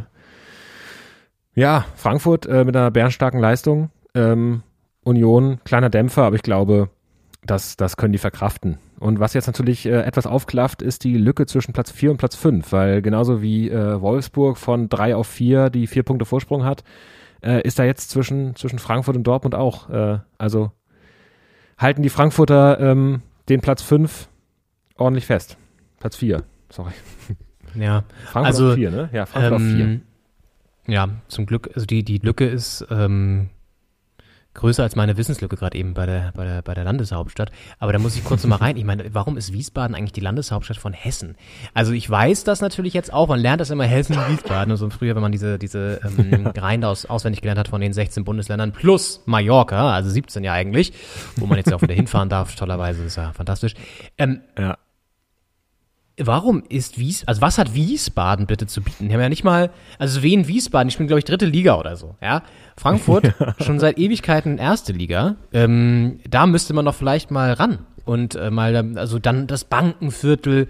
ja, Frankfurt äh, mit einer bärenstarken Leistung. Ähm, Union, kleiner Dämpfer, aber ich glaube, das, das können die verkraften. Und was jetzt natürlich äh, etwas aufklafft, ist die Lücke zwischen Platz 4 und Platz 5, weil genauso wie äh, Wolfsburg von 3 auf 4 die vier Punkte Vorsprung hat, äh, ist da jetzt zwischen, zwischen Frankfurt und Dortmund auch. Äh, also halten die Frankfurter ähm, den Platz 5 ordentlich fest. Platz 4, sorry. Ja, Frankfurt Also, auf 4, ne? Ja, Frankfurt auf 4. ähm, ja, zum Glück, also die, die Lücke ist ähm, größer als meine Wissenslücke gerade eben bei der, bei, der, bei der Landeshauptstadt. Aber da muss ich kurz mal rein. Ich meine, warum ist Wiesbaden eigentlich die Landeshauptstadt von Hessen? Also ich weiß das natürlich jetzt auch, man lernt das immer Hessen, Wiesbaden und so früher, wenn man diese, diese ähm, Reihen aus, auswendig gelernt hat von den 16 Bundesländern plus Mallorca, also 17 ja eigentlich, wo man jetzt ja auch wieder hinfahren darf, tollerweise, ist ja fantastisch. Ähm, Ja. Warum ist Wies, also was hat Wiesbaden bitte zu bieten? Die haben ja nicht mal, also Wien Wiesbaden, ich bin glaube ich dritte Liga oder so, ja. Frankfurt schon seit Ewigkeiten erste Liga. Ähm, da müsste man doch vielleicht mal ran und äh, mal, also dann das Bankenviertel,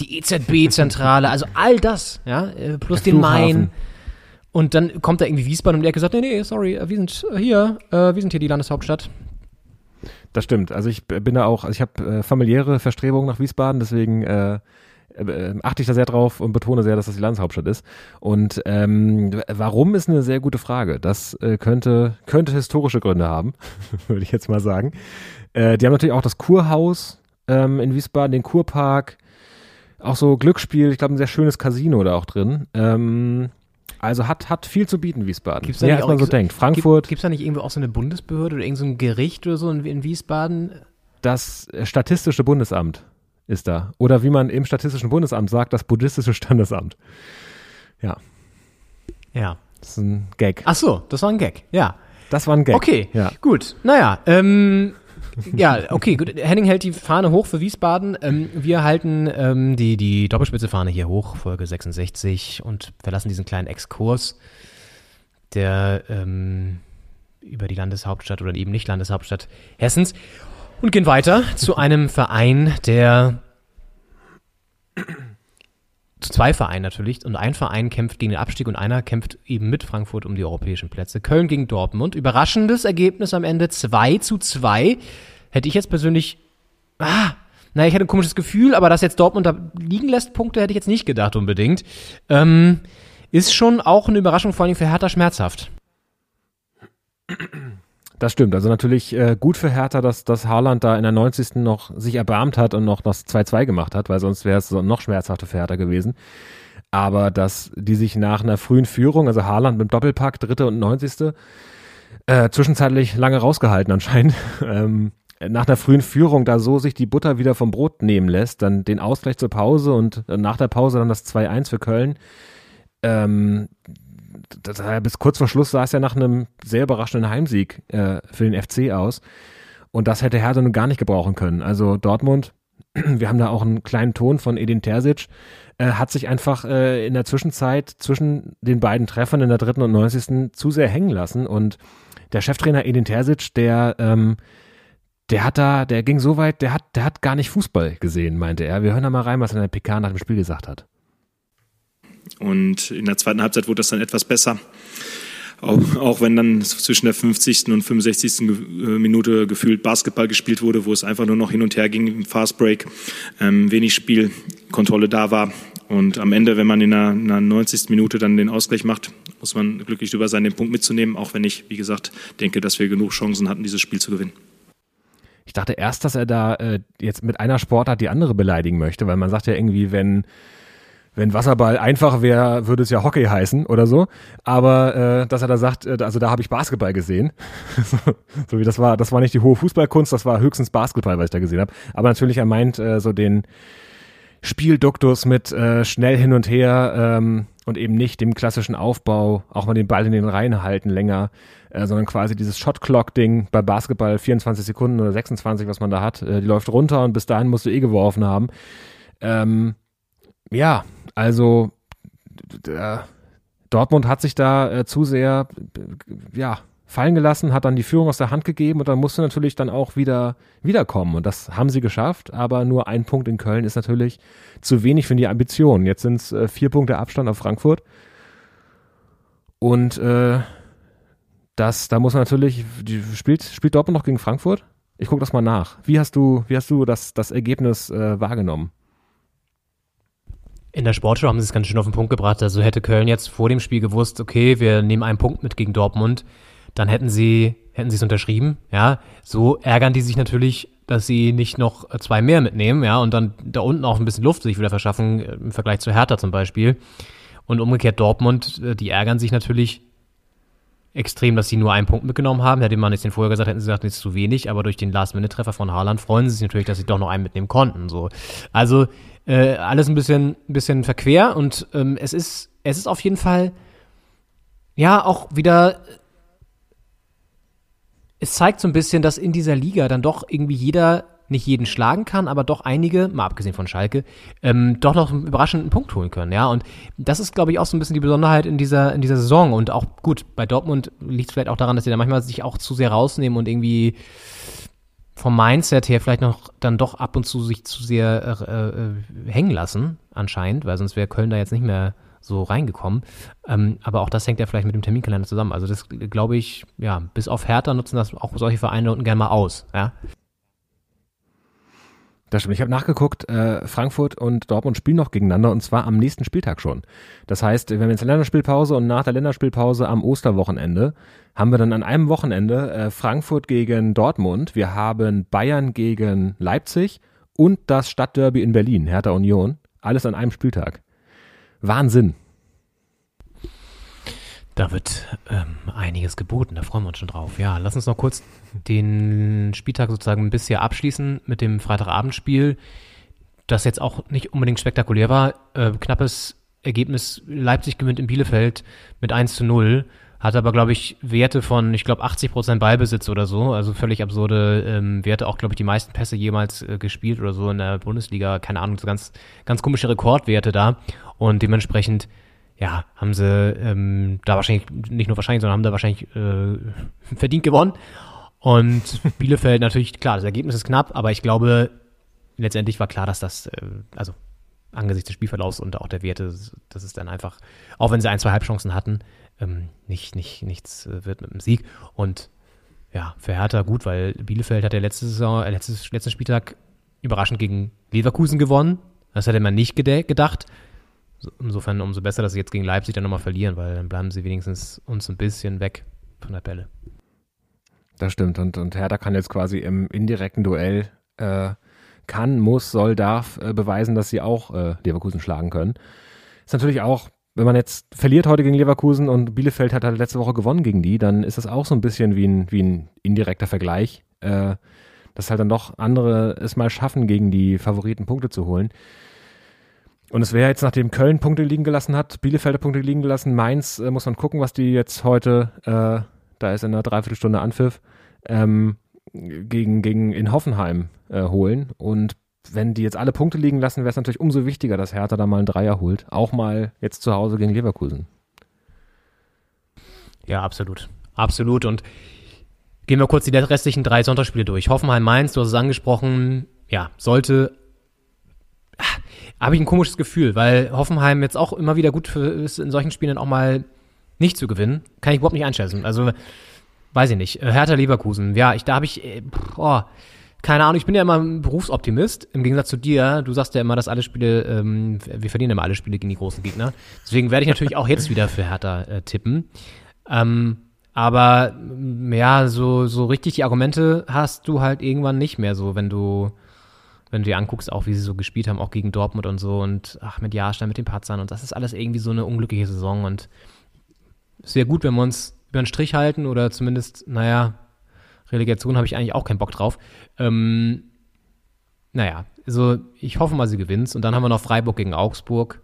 die EZB-Zentrale, also all das, ja, äh, plus Der den Main. Und dann kommt da irgendwie Wiesbaden um die Ecke und sagt, nee, nee, sorry, äh, wir sind hier, äh, wir sind hier die Landeshauptstadt. Das stimmt. Also ich bin da auch, also ich habe äh, familiäre Verstrebungen nach Wiesbaden, deswegen äh, äh, achte ich da sehr drauf und betone sehr, dass das die Landeshauptstadt ist. Und ähm, warum ist eine sehr gute Frage. Das äh, könnte, könnte historische Gründe haben, würde ich jetzt mal sagen. Äh, die haben natürlich auch das Kurhaus ähm, in Wiesbaden, den Kurpark, auch so Glücksspiel, ich glaube ein sehr schönes Casino da auch drin. Ähm, also hat, hat viel zu bieten, Wiesbaden. Gibt's da nicht als man so denkt. Frankfurt, Gibt es da nicht irgendwo auch so eine Bundesbehörde oder irgend so ein Gericht oder so in, in Wiesbaden? das Statistische Bundesamt ist da. Oder wie man im Statistischen Bundesamt sagt, das Buddhistische Standesamt. Ja, Ja. das ist ein Gag. Ach so, das war ein Gag. Ja. Das war ein Gag. Okay, Ja. gut. Naja, ähm, ja, okay, gut. Henning hält die Fahne hoch für Wiesbaden. Ähm, wir halten ähm, die, die Doppelspitze-Fahne hier hoch, Folge 66, und verlassen diesen kleinen Exkurs, der ähm, über die Landeshauptstadt oder eben nicht Landeshauptstadt Hessens und gehen weiter zu einem Verein, der zu zwei Vereinen natürlich. Und ein Verein kämpft gegen den Abstieg und einer kämpft eben mit Frankfurt um die europäischen Plätze. Köln gegen Dortmund. Überraschendes Ergebnis am Ende 2 zu 2. Hätte ich jetzt persönlich. Ah, naja, ich hatte ein komisches Gefühl, aber dass jetzt Dortmund da liegen lässt, Punkte hätte ich jetzt nicht gedacht unbedingt. Ähm, ist schon auch eine Überraschung, vor allem für Hertha schmerzhaft. Das stimmt. Also natürlich äh, gut für Hertha, dass, dass Haaland da in der 90. noch sich erbarmt hat und noch das 2-2 gemacht hat, weil sonst wäre es noch schmerzhafter für Hertha gewesen. Aber dass die sich nach einer frühen Führung, also Haaland mit dem Doppelpack, dritte und 90. Äh, zwischenzeitlich lange rausgehalten anscheinend, ähm, nach einer frühen Führung da so sich die Butter wieder vom Brot nehmen lässt, dann den Ausgleich zur Pause und nach der Pause dann das 2-1 für Köln. Ähm, das, bis kurz vor Schluss sah es ja nach einem sehr überraschenden Heimsieg äh, für den FC aus. Und das hätte Hertha nun gar nicht gebrauchen können. Also Dortmund, wir haben da auch einen kleinen Ton von Edin Terzic, äh, hat sich einfach äh, in der Zwischenzeit zwischen den beiden Treffern in der dritten und 90. zu sehr hängen lassen. Und der Cheftrainer Edin Terzic, der, ähm, der hat da, der ging so weit, der hat, der hat gar nicht Fußball gesehen, meinte er. Wir hören da mal rein, was er in der PK nach dem Spiel gesagt hat. Und in der zweiten Halbzeit wurde das dann etwas besser. auch, auch wenn dann zwischen der 50. und 65. Ge- äh, Minute gefühlt Basketball gespielt wurde, wo es einfach nur noch hin und her ging im Fastbreak, ähm, wenig Spielkontrolle da war. Und am Ende, wenn man in einer, in einer 90. Minute dann den Ausgleich macht, muss man glücklich drüber sein, den Punkt mitzunehmen, auch wenn ich, wie gesagt, denke, dass wir genug Chancen hatten, dieses Spiel zu gewinnen. Ich dachte erst, dass er da äh, jetzt mit einer Sportart die andere beleidigen möchte, weil man sagt ja irgendwie, wenn wenn Wasserball einfach wäre, würde es ja Hockey heißen oder so. Aber äh, dass er da sagt, äh, also da habe ich Basketball gesehen. so, wie das war, das war nicht die hohe Fußballkunst, das war höchstens Basketball, was ich da gesehen habe. Aber natürlich, er meint äh, so den Spielduktus mit äh, schnell hin und her ähm, und eben nicht dem klassischen Aufbau, auch mal den Ball in den Reihen halten länger, äh, sondern quasi dieses Shot-Clock-Ding bei Basketball 24 Sekunden oder 26, was man da hat, äh, die läuft runter und bis dahin musst du eh geworfen haben. Ähm, ja, also d- d- Dortmund hat sich da äh, zu sehr äh, ja, fallen gelassen, hat dann die Führung aus der Hand gegeben und dann musste natürlich dann auch wieder wiederkommen. Und das haben sie geschafft, aber nur ein Punkt in Köln ist natürlich zu wenig für die Ambitionen. Jetzt sind es äh, vier Punkte Abstand auf Frankfurt. Und äh, das, da muss man natürlich, spielt, spielt Dortmund noch gegen Frankfurt? Ich gucke das mal nach. Wie hast du, wie hast du das, das Ergebnis äh, wahrgenommen? In der Sportschau haben sie es ganz schön auf den Punkt gebracht. Also hätte Köln jetzt vor dem Spiel gewusst, okay, wir nehmen einen Punkt mit gegen Dortmund, dann hätten sie hätten sie es unterschrieben. Ja, so ärgern die sich natürlich, dass sie nicht noch zwei mehr mitnehmen, ja, und dann da unten auch ein bisschen Luft sich wieder verschaffen äh, im Vergleich zu Hertha zum Beispiel. Und umgekehrt Dortmund, äh, die ärgern sich natürlich extrem, dass sie nur einen Punkt mitgenommen haben. Hätte man jetzt den vorher gesagt, hätten sie gesagt, das ist zu wenig, aber durch den Last-Minute-Treffer von Haaland freuen sie sich natürlich, dass sie doch noch einen mitnehmen konnten. So. Also äh, alles ein bisschen, ein bisschen verquer und ähm, es ist, es ist auf jeden Fall ja auch wieder. Es zeigt so ein bisschen, dass in dieser Liga dann doch irgendwie jeder nicht jeden schlagen kann, aber doch einige, mal abgesehen von Schalke, ähm, doch noch einen überraschenden Punkt holen können, ja. Und das ist, glaube ich, auch so ein bisschen die Besonderheit in dieser, in dieser Saison. Und auch gut, bei Dortmund liegt es vielleicht auch daran, dass sie da manchmal sich auch zu sehr rausnehmen und irgendwie vom Mindset her vielleicht noch dann doch ab und zu sich zu sehr äh, äh, hängen lassen, anscheinend, weil sonst wäre Köln da jetzt nicht mehr so reingekommen. Ähm, aber auch das hängt ja vielleicht mit dem Terminkalender zusammen. Also das glaube ich, ja, bis auf Hertha nutzen das auch solche Vereine unten gerne mal aus, ja. Das stimmt. Ich habe nachgeguckt, äh, Frankfurt und Dortmund spielen noch gegeneinander und zwar am nächsten Spieltag schon. Das heißt, wir haben jetzt eine Länderspielpause und nach der Länderspielpause am Osterwochenende haben wir dann an einem Wochenende äh, Frankfurt gegen Dortmund. Wir haben Bayern gegen Leipzig und das Stadtderby in Berlin, Hertha Union. Alles an einem Spieltag. Wahnsinn. Da wird ähm, einiges geboten, da freuen wir uns schon drauf. Ja, lass uns noch kurz den Spieltag sozusagen ein bisschen abschließen mit dem Freitagabendspiel, das jetzt auch nicht unbedingt spektakulär war. Äh, knappes Ergebnis, Leipzig gewinnt in Bielefeld mit 1 zu 0, hat aber, glaube ich, Werte von, ich glaube, 80 Prozent Ballbesitz oder so, also völlig absurde ähm, Werte, auch, glaube ich, die meisten Pässe jemals äh, gespielt oder so in der Bundesliga, keine Ahnung, so ganz, ganz komische Rekordwerte da und dementsprechend ja, haben sie ähm, da wahrscheinlich, nicht nur wahrscheinlich, sondern haben da wahrscheinlich äh, verdient gewonnen. Und Bielefeld natürlich, klar, das Ergebnis ist knapp, aber ich glaube, letztendlich war klar, dass das, äh, also angesichts des Spielverlaufs und auch der Werte, dass es dann einfach, auch wenn sie ein, zwei Halbchancen hatten, ähm, nicht, nicht, nichts äh, wird mit dem Sieg. Und ja, für Hertha gut, weil Bielefeld hat ja letzte Saison, äh, letztes, letzten Spieltag überraschend gegen Leverkusen gewonnen. Das hätte man nicht gedacht. Insofern umso besser, dass sie jetzt gegen Leipzig dann nochmal verlieren, weil dann bleiben sie wenigstens uns ein bisschen weg von der Bälle. Das stimmt. Und, und Hertha kann jetzt quasi im indirekten Duell äh, kann, muss, soll, darf äh, beweisen, dass sie auch äh, Leverkusen schlagen können. Ist natürlich auch, wenn man jetzt verliert heute gegen Leverkusen und Bielefeld hat halt letzte Woche gewonnen gegen die, dann ist das auch so ein bisschen wie ein, wie ein indirekter Vergleich, äh, dass halt dann doch andere es mal schaffen, gegen die Favoriten Punkte zu holen. Und es wäre jetzt, nachdem Köln Punkte liegen gelassen hat, Bielefelder Punkte liegen gelassen, Mainz äh, muss man gucken, was die jetzt heute, äh, da ist in einer Dreiviertelstunde Anpfiff, ähm, gegen, gegen in Hoffenheim äh, holen. Und wenn die jetzt alle Punkte liegen lassen, wäre es natürlich umso wichtiger, dass Hertha da mal einen Dreier holt. Auch mal jetzt zu Hause gegen Leverkusen. Ja, absolut. Absolut. Und gehen wir kurz die restlichen drei Sonntagsspiele durch. Hoffenheim Mainz, du hast es angesprochen, ja, sollte habe ich ein komisches Gefühl, weil Hoffenheim jetzt auch immer wieder gut für, ist in solchen Spielen dann auch mal nicht zu gewinnen, kann ich überhaupt nicht einschätzen. Also, weiß ich nicht. Äh, Hertha Leverkusen, ja, ich, da habe ich, äh, oh, keine Ahnung, ich bin ja immer ein Berufsoptimist, im Gegensatz zu dir. Du sagst ja immer, dass alle Spiele, ähm, wir verlieren immer alle Spiele gegen die großen Gegner. Deswegen werde ich natürlich auch jetzt wieder für Hertha äh, tippen. Ähm, aber ja, so, so richtig die Argumente hast du halt irgendwann nicht mehr so, wenn du, wenn du dir anguckst, auch wie sie so gespielt haben, auch gegen Dortmund und so und ach, mit Jahrstein, mit den Patzern und das ist alles irgendwie so eine unglückliche Saison und sehr gut, wenn wir uns über den Strich halten oder zumindest, naja, Relegation habe ich eigentlich auch keinen Bock drauf. Ähm, naja, also ich hoffe mal, sie gewinnt. Und dann haben wir noch Freiburg gegen Augsburg.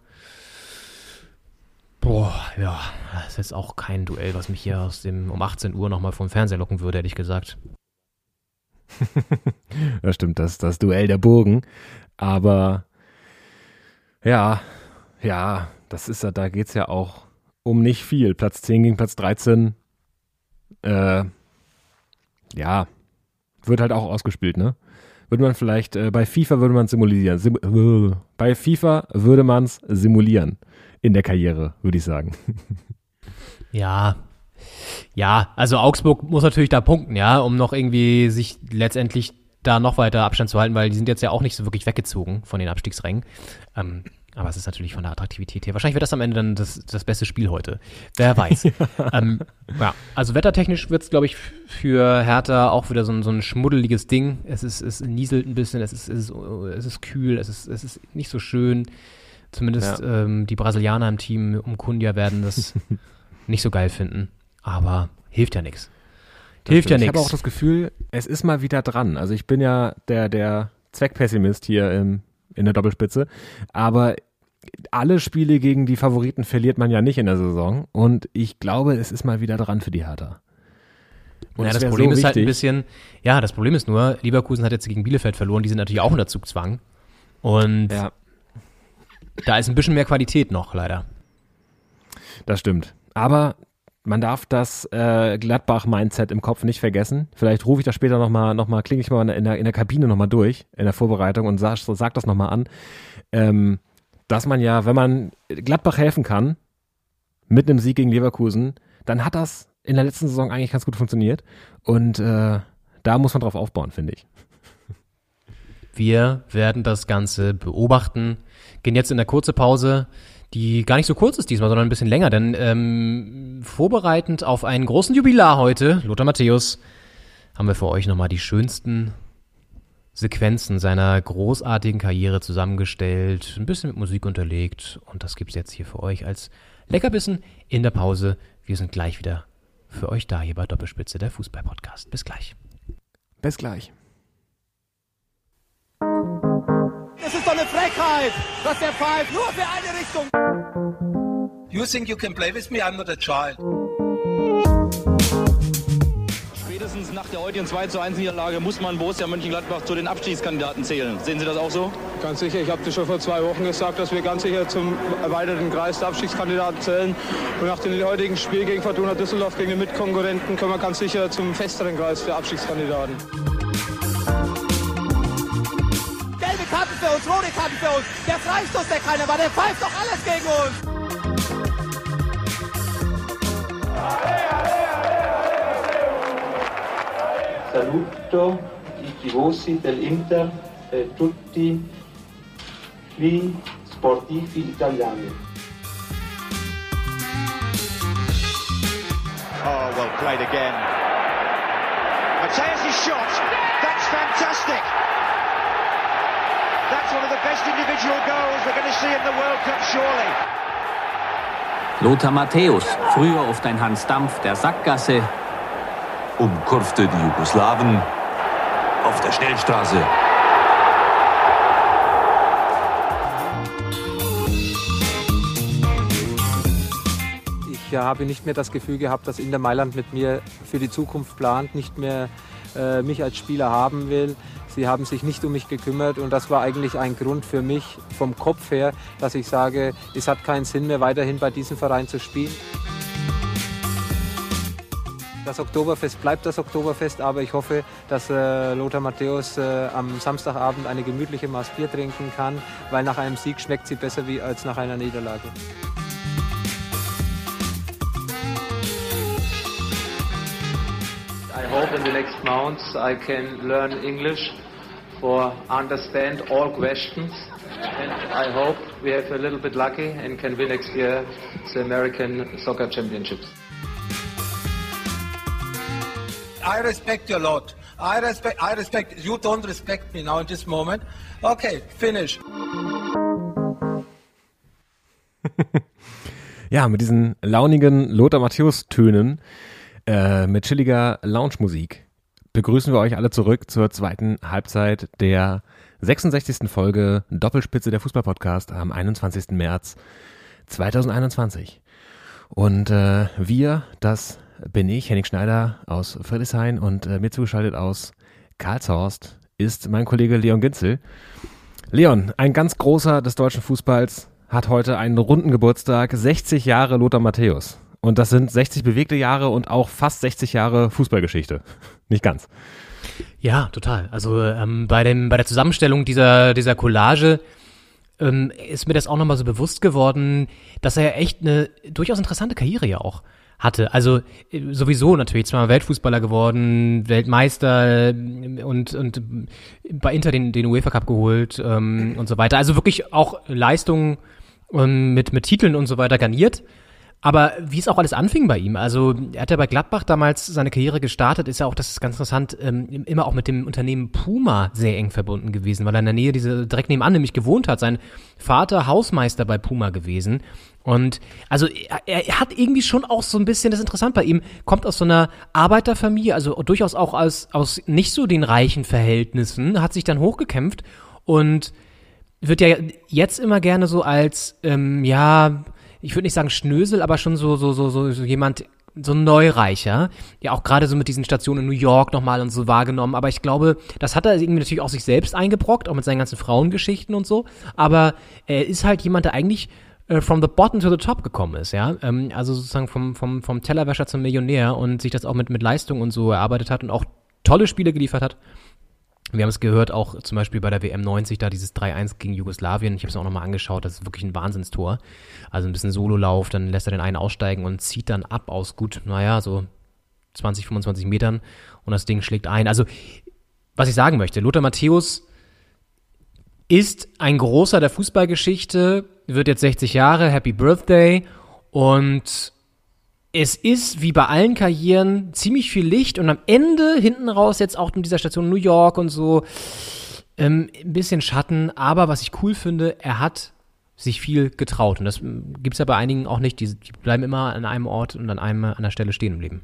Boah, ja, das ist jetzt auch kein Duell, was mich hier aus dem um 18 Uhr nochmal vom Fernseher locken würde, hätte ich gesagt. das stimmt, das das Duell der Burgen. Aber ja, ja, das ist ja, da geht es ja auch um nicht viel. Platz 10 gegen Platz 13. Äh, ja, wird halt auch ausgespielt, ne? Würde man vielleicht, äh, bei FIFA würde man simulieren. Sim äh, bei FIFA würde man es simulieren in der Karriere, würde ich sagen. Ja. Ja, also Augsburg muss natürlich da punkten, ja, um noch irgendwie sich letztendlich da noch weiter Abstand zu halten, weil die sind jetzt ja auch nicht so wirklich weggezogen von den Abstiegsrängen. Ähm, aber es ist natürlich von der Attraktivität her. Wahrscheinlich wird das am Ende dann das, das beste Spiel heute. Wer weiß. ja. Ähm, ja. Also wettertechnisch wird es, glaube ich, für Hertha auch wieder so ein, so ein schmuddeliges Ding. Es, ist, es nieselt ein bisschen, es ist, es ist, es ist kühl, es ist, es ist nicht so schön. Zumindest ja. ähm, die Brasilianer im Team um Kundia werden das nicht so geil finden. Aber hilft ja nichts. Hilft ja nichts. Ich habe auch das Gefühl, es ist mal wieder dran. Also ich bin ja der, der Zweckpessimist hier im, in der Doppelspitze. Aber alle Spiele gegen die Favoriten verliert man ja nicht in der Saison. Und ich glaube, es ist mal wieder dran für die Hertha. Und ja, das Problem so ist halt ein bisschen, ja, das Problem ist nur, Leverkusen hat jetzt gegen Bielefeld verloren, die sind natürlich auch unter Zugzwang. Und ja. da ist ein bisschen mehr Qualität noch, leider. Das stimmt. Aber man darf das äh, Gladbach-Mindset im Kopf nicht vergessen. Vielleicht rufe ich das später nochmal, noch mal, klinge ich mal in der, in der Kabine nochmal durch, in der Vorbereitung und sag, sag das nochmal an. Ähm, dass man ja, wenn man Gladbach helfen kann, mit einem Sieg gegen Leverkusen, dann hat das in der letzten Saison eigentlich ganz gut funktioniert. Und äh, da muss man drauf aufbauen, finde ich. Wir werden das Ganze beobachten. Gehen jetzt in der kurze Pause, die gar nicht so kurz ist diesmal, sondern ein bisschen länger, denn ähm, vorbereitend auf einen großen Jubilar heute, Lothar Matthäus, haben wir für euch nochmal die schönsten Sequenzen seiner großartigen Karriere zusammengestellt, ein bisschen mit Musik unterlegt und das gibt's jetzt hier für euch als Leckerbissen in der Pause. Wir sind gleich wieder für euch da hier bei Doppelspitze der Fußball-Podcast. Bis gleich. Bis gleich. Das ist doch eine Frechheit, dass der pfeift nur für eine Richtung. You think you can play with me? I'm not a child spätestens nach der heutigen 2 zu 1 Niederlage muss man Borussia Mönchengladbach zu den Abstiegskandidaten zählen. Sehen Sie das auch so? Ganz sicher. Ich habe das schon vor zwei Wochen gesagt, dass wir ganz sicher zum erweiterten Kreis der Abstiegskandidaten zählen. Und nach dem heutigen Spiel gegen Fortuna Düsseldorf, gegen den Mitkonkurrenten, können wir ganz sicher zum festeren Kreis der Abstiegskandidaten. Für uns, rote Karten für uns. Der Freistoß, der keiner war, der pfeift doch alles gegen uns. saluto i tifosi dell'Inter e tutti gli sportivi italiani. Oh, well played again. Mateus' shot, that's fantastic. That's one of the best individual goals we're going to see in the World Cup, surely. Lothar Matthäus, früher oft ein Hans Dampf der Sackgasse, umkurfte die Jugoslawen auf der Schnellstraße. Ich habe nicht mehr das Gefühl gehabt, dass Inter Mailand mit mir für die Zukunft plant, nicht mehr äh, mich als Spieler haben will. Sie haben sich nicht um mich gekümmert und das war eigentlich ein Grund für mich vom Kopf her, dass ich sage, es hat keinen Sinn mehr weiterhin bei diesem Verein zu spielen. Das Oktoberfest bleibt das Oktoberfest, aber ich hoffe, dass äh, Lothar Matthäus äh, am Samstagabend eine gemütliche Maß Bier trinken kann, weil nach einem Sieg schmeckt sie besser wie als nach einer Niederlage. Hope in the next months I can learn English for understand all questions. And I hope we have a little bit lucky and can win next year the American Soccer Championships. I respect you a lot. I respect, I respect, you don't respect me now in this moment. Okay, finish. Ja, mit diesen launigen Lothar Matthäus-Tönen äh, mit chilliger Lounge-Musik begrüßen wir euch alle zurück zur zweiten Halbzeit der 66. Folge Doppelspitze der Fußball-Podcast am 21. März 2021. Und äh, wir, das bin ich, Henning Schneider aus Friedrichshain und äh, mir zugeschaltet aus Karlshorst ist mein Kollege Leon Ginzel. Leon, ein ganz großer des deutschen Fußballs, hat heute einen runden Geburtstag, 60 Jahre Lothar Matthäus. Und das sind 60 bewegte Jahre und auch fast 60 Jahre Fußballgeschichte. Nicht ganz. Ja, total. Also ähm, bei, dem, bei der Zusammenstellung dieser, dieser Collage ähm, ist mir das auch nochmal so bewusst geworden, dass er echt eine durchaus interessante Karriere ja auch hatte. Also äh, sowieso natürlich zweimal Weltfußballer geworden, Weltmeister äh, und, und bei Inter den, den UEFA Cup geholt ähm, und so weiter. Also wirklich auch Leistungen ähm, mit, mit Titeln und so weiter garniert. Aber wie es auch alles anfing bei ihm, also er hat ja bei Gladbach damals seine Karriere gestartet, ist ja auch, das ist ganz interessant, ähm, immer auch mit dem Unternehmen Puma sehr eng verbunden gewesen, weil er in der Nähe diese direkt nebenan nämlich gewohnt hat. Sein Vater Hausmeister bei Puma gewesen. Und also er, er hat irgendwie schon auch so ein bisschen, das ist interessant bei ihm, kommt aus so einer Arbeiterfamilie, also durchaus auch aus, aus nicht so den reichen Verhältnissen, hat sich dann hochgekämpft und wird ja jetzt immer gerne so als, ähm, ja, ich würde nicht sagen Schnösel, aber schon so, so, so, so, so jemand, so ein Neureicher, ja auch gerade so mit diesen Stationen in New York nochmal und so wahrgenommen. Aber ich glaube, das hat er irgendwie natürlich auch sich selbst eingebrockt, auch mit seinen ganzen Frauengeschichten und so. Aber er ist halt jemand, der eigentlich äh, from the bottom to the top gekommen ist, ja. Ähm, also sozusagen vom, vom, vom Tellerwäscher zum Millionär und sich das auch mit, mit Leistung und so erarbeitet hat und auch tolle Spiele geliefert hat. Wir haben es gehört, auch zum Beispiel bei der WM 90, da dieses 3-1 gegen Jugoslawien. Ich habe es auch nochmal angeschaut, das ist wirklich ein Wahnsinnstor. Also ein bisschen Sololauf, dann lässt er den einen aussteigen und zieht dann ab aus gut, naja, so 20, 25 Metern und das Ding schlägt ein. Also, was ich sagen möchte, Lothar Matthäus ist ein großer der Fußballgeschichte, wird jetzt 60 Jahre, Happy Birthday und es ist wie bei allen Karrieren ziemlich viel Licht und am Ende hinten raus jetzt auch in dieser Station New York und so ähm, ein bisschen Schatten. Aber was ich cool finde, er hat sich viel getraut und das ähm, gibt es ja bei einigen auch nicht. Die, die bleiben immer an einem Ort und an einem an der Stelle stehen im Leben.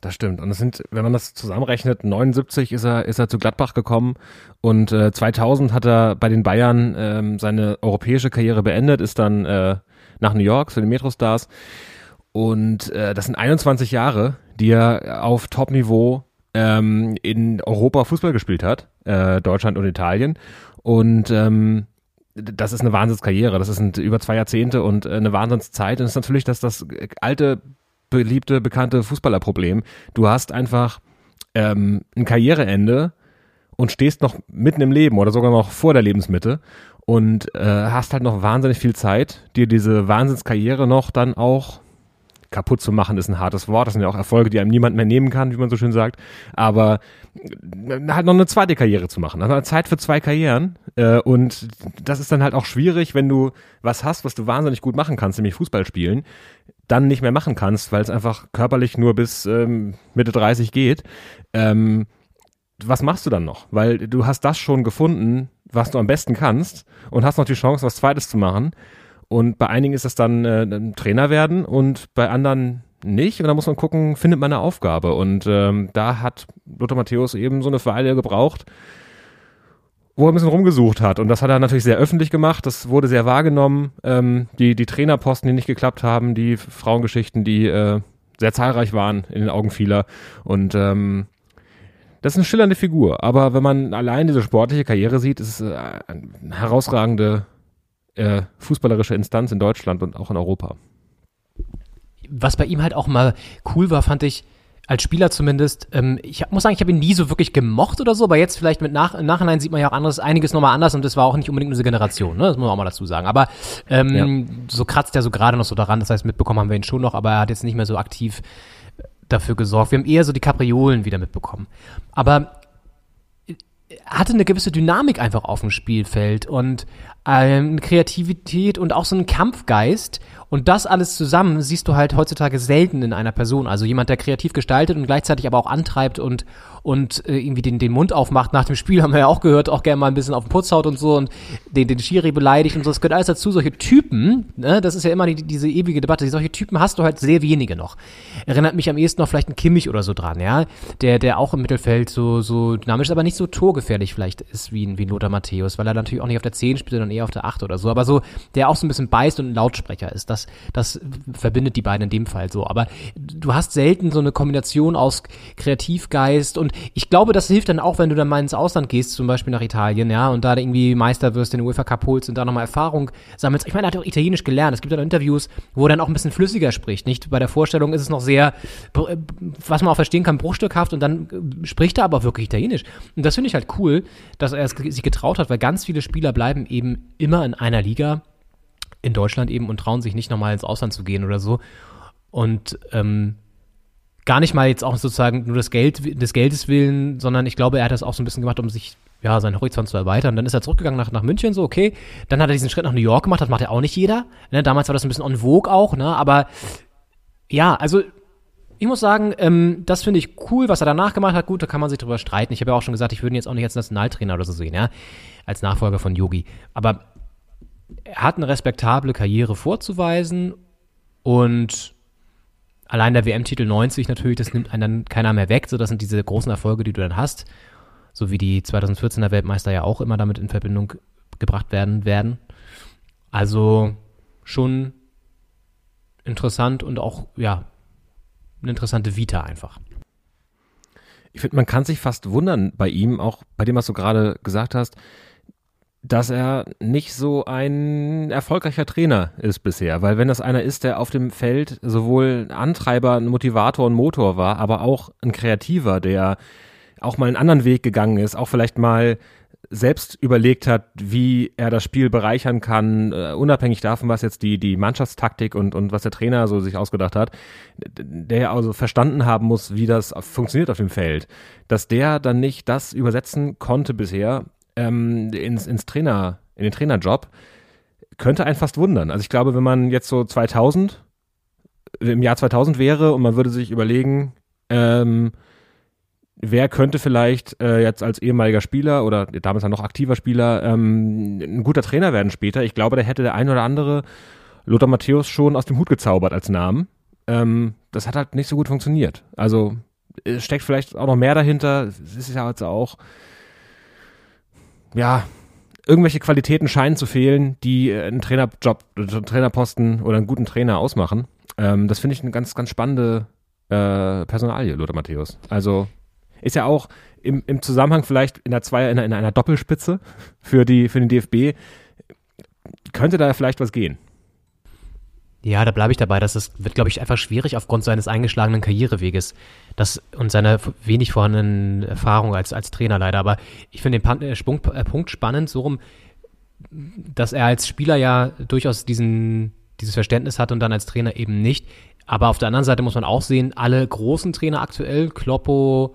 Das stimmt. Und es sind, wenn man das zusammenrechnet, 79 ist er, ist er zu Gladbach gekommen und äh, 2000 hat er bei den Bayern ähm, seine europäische Karriere beendet, ist dann äh, nach New York zu den Metrostars. Und äh, das sind 21 Jahre, die er auf Top-Niveau ähm, in Europa Fußball gespielt hat, äh, Deutschland und Italien. Und ähm, das ist eine Wahnsinnskarriere, das sind über zwei Jahrzehnte und äh, eine Wahnsinnszeit. Und es ist natürlich das, das alte, beliebte, bekannte Fußballerproblem. Du hast einfach ähm, ein Karriereende und stehst noch mitten im Leben oder sogar noch vor der Lebensmitte und äh, hast halt noch wahnsinnig viel Zeit, dir diese Wahnsinnskarriere noch dann auch kaputt zu machen ist ein hartes Wort. Das sind ja auch Erfolge, die einem niemand mehr nehmen kann, wie man so schön sagt. Aber äh, halt noch eine zweite Karriere zu machen. Also Zeit für zwei Karrieren. Äh, und das ist dann halt auch schwierig, wenn du was hast, was du wahnsinnig gut machen kannst, nämlich Fußball spielen, dann nicht mehr machen kannst, weil es einfach körperlich nur bis ähm, Mitte 30 geht. Ähm, was machst du dann noch? Weil du hast das schon gefunden, was du am besten kannst und hast noch die Chance, was Zweites zu machen. Und bei einigen ist es dann äh, Trainer werden und bei anderen nicht. Und da muss man gucken, findet man eine Aufgabe. Und ähm, da hat Lothar Matthäus eben so eine Weile gebraucht, wo er ein bisschen rumgesucht hat. Und das hat er natürlich sehr öffentlich gemacht. Das wurde sehr wahrgenommen. Ähm, die, die Trainerposten, die nicht geklappt haben, die Frauengeschichten, die äh, sehr zahlreich waren in den Augen vieler. Und ähm, das ist eine schillernde Figur. Aber wenn man allein diese sportliche Karriere sieht, ist es äh, eine herausragende äh, fußballerische Instanz in Deutschland und auch in Europa. Was bei ihm halt auch mal cool war, fand ich, als Spieler zumindest, ähm, ich muss sagen, ich habe ihn nie so wirklich gemocht oder so, aber jetzt vielleicht mit nach, im Nachhinein sieht man ja auch anderes, einiges nochmal anders und das war auch nicht unbedingt diese Generation, ne? Das muss man auch mal dazu sagen. Aber ähm, ja. so kratzt er so gerade noch so daran, das heißt, mitbekommen haben wir ihn schon noch, aber er hat jetzt nicht mehr so aktiv dafür gesorgt. Wir haben eher so die Kapriolen wieder mitbekommen. Aber hatte eine gewisse Dynamik einfach auf dem Spielfeld und ähm, Kreativität und auch so einen Kampfgeist. Und das alles zusammen siehst du halt heutzutage selten in einer Person. Also jemand, der kreativ gestaltet und gleichzeitig aber auch antreibt und, und äh, irgendwie den, den Mund aufmacht. Nach dem Spiel haben wir ja auch gehört, auch gerne mal ein bisschen auf den Putz haut und so und den, den Schiri beleidigt und so. Das gehört alles dazu. Solche Typen, ne, das ist ja immer die, diese ewige Debatte. Solche Typen hast du halt sehr wenige noch. Erinnert mich am ehesten noch vielleicht ein Kimmich oder so dran, ja. Der, der auch im Mittelfeld so, so dynamisch ist, aber nicht so torgefährlich vielleicht ist wie, ein wie Lothar Matthäus, weil er natürlich auch nicht auf der 10 spielt, sondern eher auf der 8 oder so. Aber so, der auch so ein bisschen beißt und ein Lautsprecher ist. Das, das verbindet die beiden in dem Fall so. Aber du hast selten so eine Kombination aus Kreativgeist und ich glaube, das hilft dann auch, wenn du dann mal ins Ausland gehst, zum Beispiel nach Italien, ja, und da irgendwie Meister wirst, den UEFA Cup holst und da nochmal Erfahrung sammelst. Ich meine, er hat auch Italienisch gelernt. Es gibt dann Interviews, wo er dann auch ein bisschen flüssiger spricht. Nicht bei der Vorstellung ist es noch sehr, was man auch verstehen kann, bruchstückhaft und dann spricht er aber wirklich Italienisch. Und das finde ich halt cool, dass er es sich getraut hat, weil ganz viele Spieler bleiben eben immer in einer Liga in Deutschland eben und trauen sich nicht nochmal ins Ausland zu gehen oder so. Und ähm, gar nicht mal jetzt auch sozusagen nur das Geld, des Geldes willen, sondern ich glaube, er hat das auch so ein bisschen gemacht, um sich ja, seinen Horizont zu erweitern. Dann ist er zurückgegangen nach, nach München, so, okay. Dann hat er diesen Schritt nach New York gemacht, das macht ja auch nicht jeder. Ne? Damals war das ein bisschen on vogue auch, ne? Aber ja, also ich muss sagen, ähm, das finde ich cool, was er danach gemacht hat. Gut, da kann man sich drüber streiten. Ich habe ja auch schon gesagt, ich würde ihn jetzt auch nicht als Nationaltrainer oder so sehen, ja, als Nachfolger von Yogi. Aber er hat eine respektable Karriere vorzuweisen und allein der WM-Titel 90 natürlich, das nimmt einen dann keiner mehr weg. So, das sind diese großen Erfolge, die du dann hast. So wie die 2014er Weltmeister ja auch immer damit in Verbindung gebracht werden werden. Also schon interessant und auch, ja, eine interessante Vita einfach. Ich finde, man kann sich fast wundern bei ihm, auch bei dem, was du gerade gesagt hast, dass er nicht so ein erfolgreicher Trainer ist bisher. Weil wenn das einer ist, der auf dem Feld sowohl Antreiber, ein Motivator und Motor war, aber auch ein Kreativer, der auch mal einen anderen Weg gegangen ist, auch vielleicht mal selbst überlegt hat, wie er das Spiel bereichern kann, uh, unabhängig davon, was jetzt die, die Mannschaftstaktik und, und was der Trainer so sich ausgedacht hat, der ja also verstanden haben muss, wie das funktioniert auf dem Feld, dass der dann nicht das übersetzen konnte bisher, ähm, ins, ins Trainer, in den Trainerjob, könnte einen fast wundern. Also ich glaube, wenn man jetzt so 2000, im Jahr 2000 wäre und man würde sich überlegen, ähm, wer könnte vielleicht äh, jetzt als ehemaliger Spieler oder damals ja noch aktiver Spieler ähm, ein guter Trainer werden später. Ich glaube, da hätte der ein oder andere Lothar Matthäus schon aus dem Hut gezaubert als Namen. Ähm, das hat halt nicht so gut funktioniert. Also es steckt vielleicht auch noch mehr dahinter. Es ist ja jetzt auch ja, irgendwelche Qualitäten scheinen zu fehlen, die äh, einen Trainerjob, einen Trainerposten oder einen guten Trainer ausmachen. Ähm, das finde ich eine ganz, ganz spannende äh, Personalie, Lothar Matthäus. Also ist ja auch im, im Zusammenhang vielleicht in, der Zweier, in, einer, in einer Doppelspitze für, die, für den DFB, könnte da vielleicht was gehen. Ja, da bleibe ich dabei. Das ist, wird, glaube ich, einfach schwierig aufgrund seines eingeschlagenen Karriereweges das, und seiner wenig vorhandenen Erfahrung als, als Trainer leider. Aber ich finde den äh, Punkt, äh, Punkt spannend, so rum, dass er als Spieler ja durchaus diesen, dieses Verständnis hat und dann als Trainer eben nicht. Aber auf der anderen Seite muss man auch sehen, alle großen Trainer aktuell, Kloppo,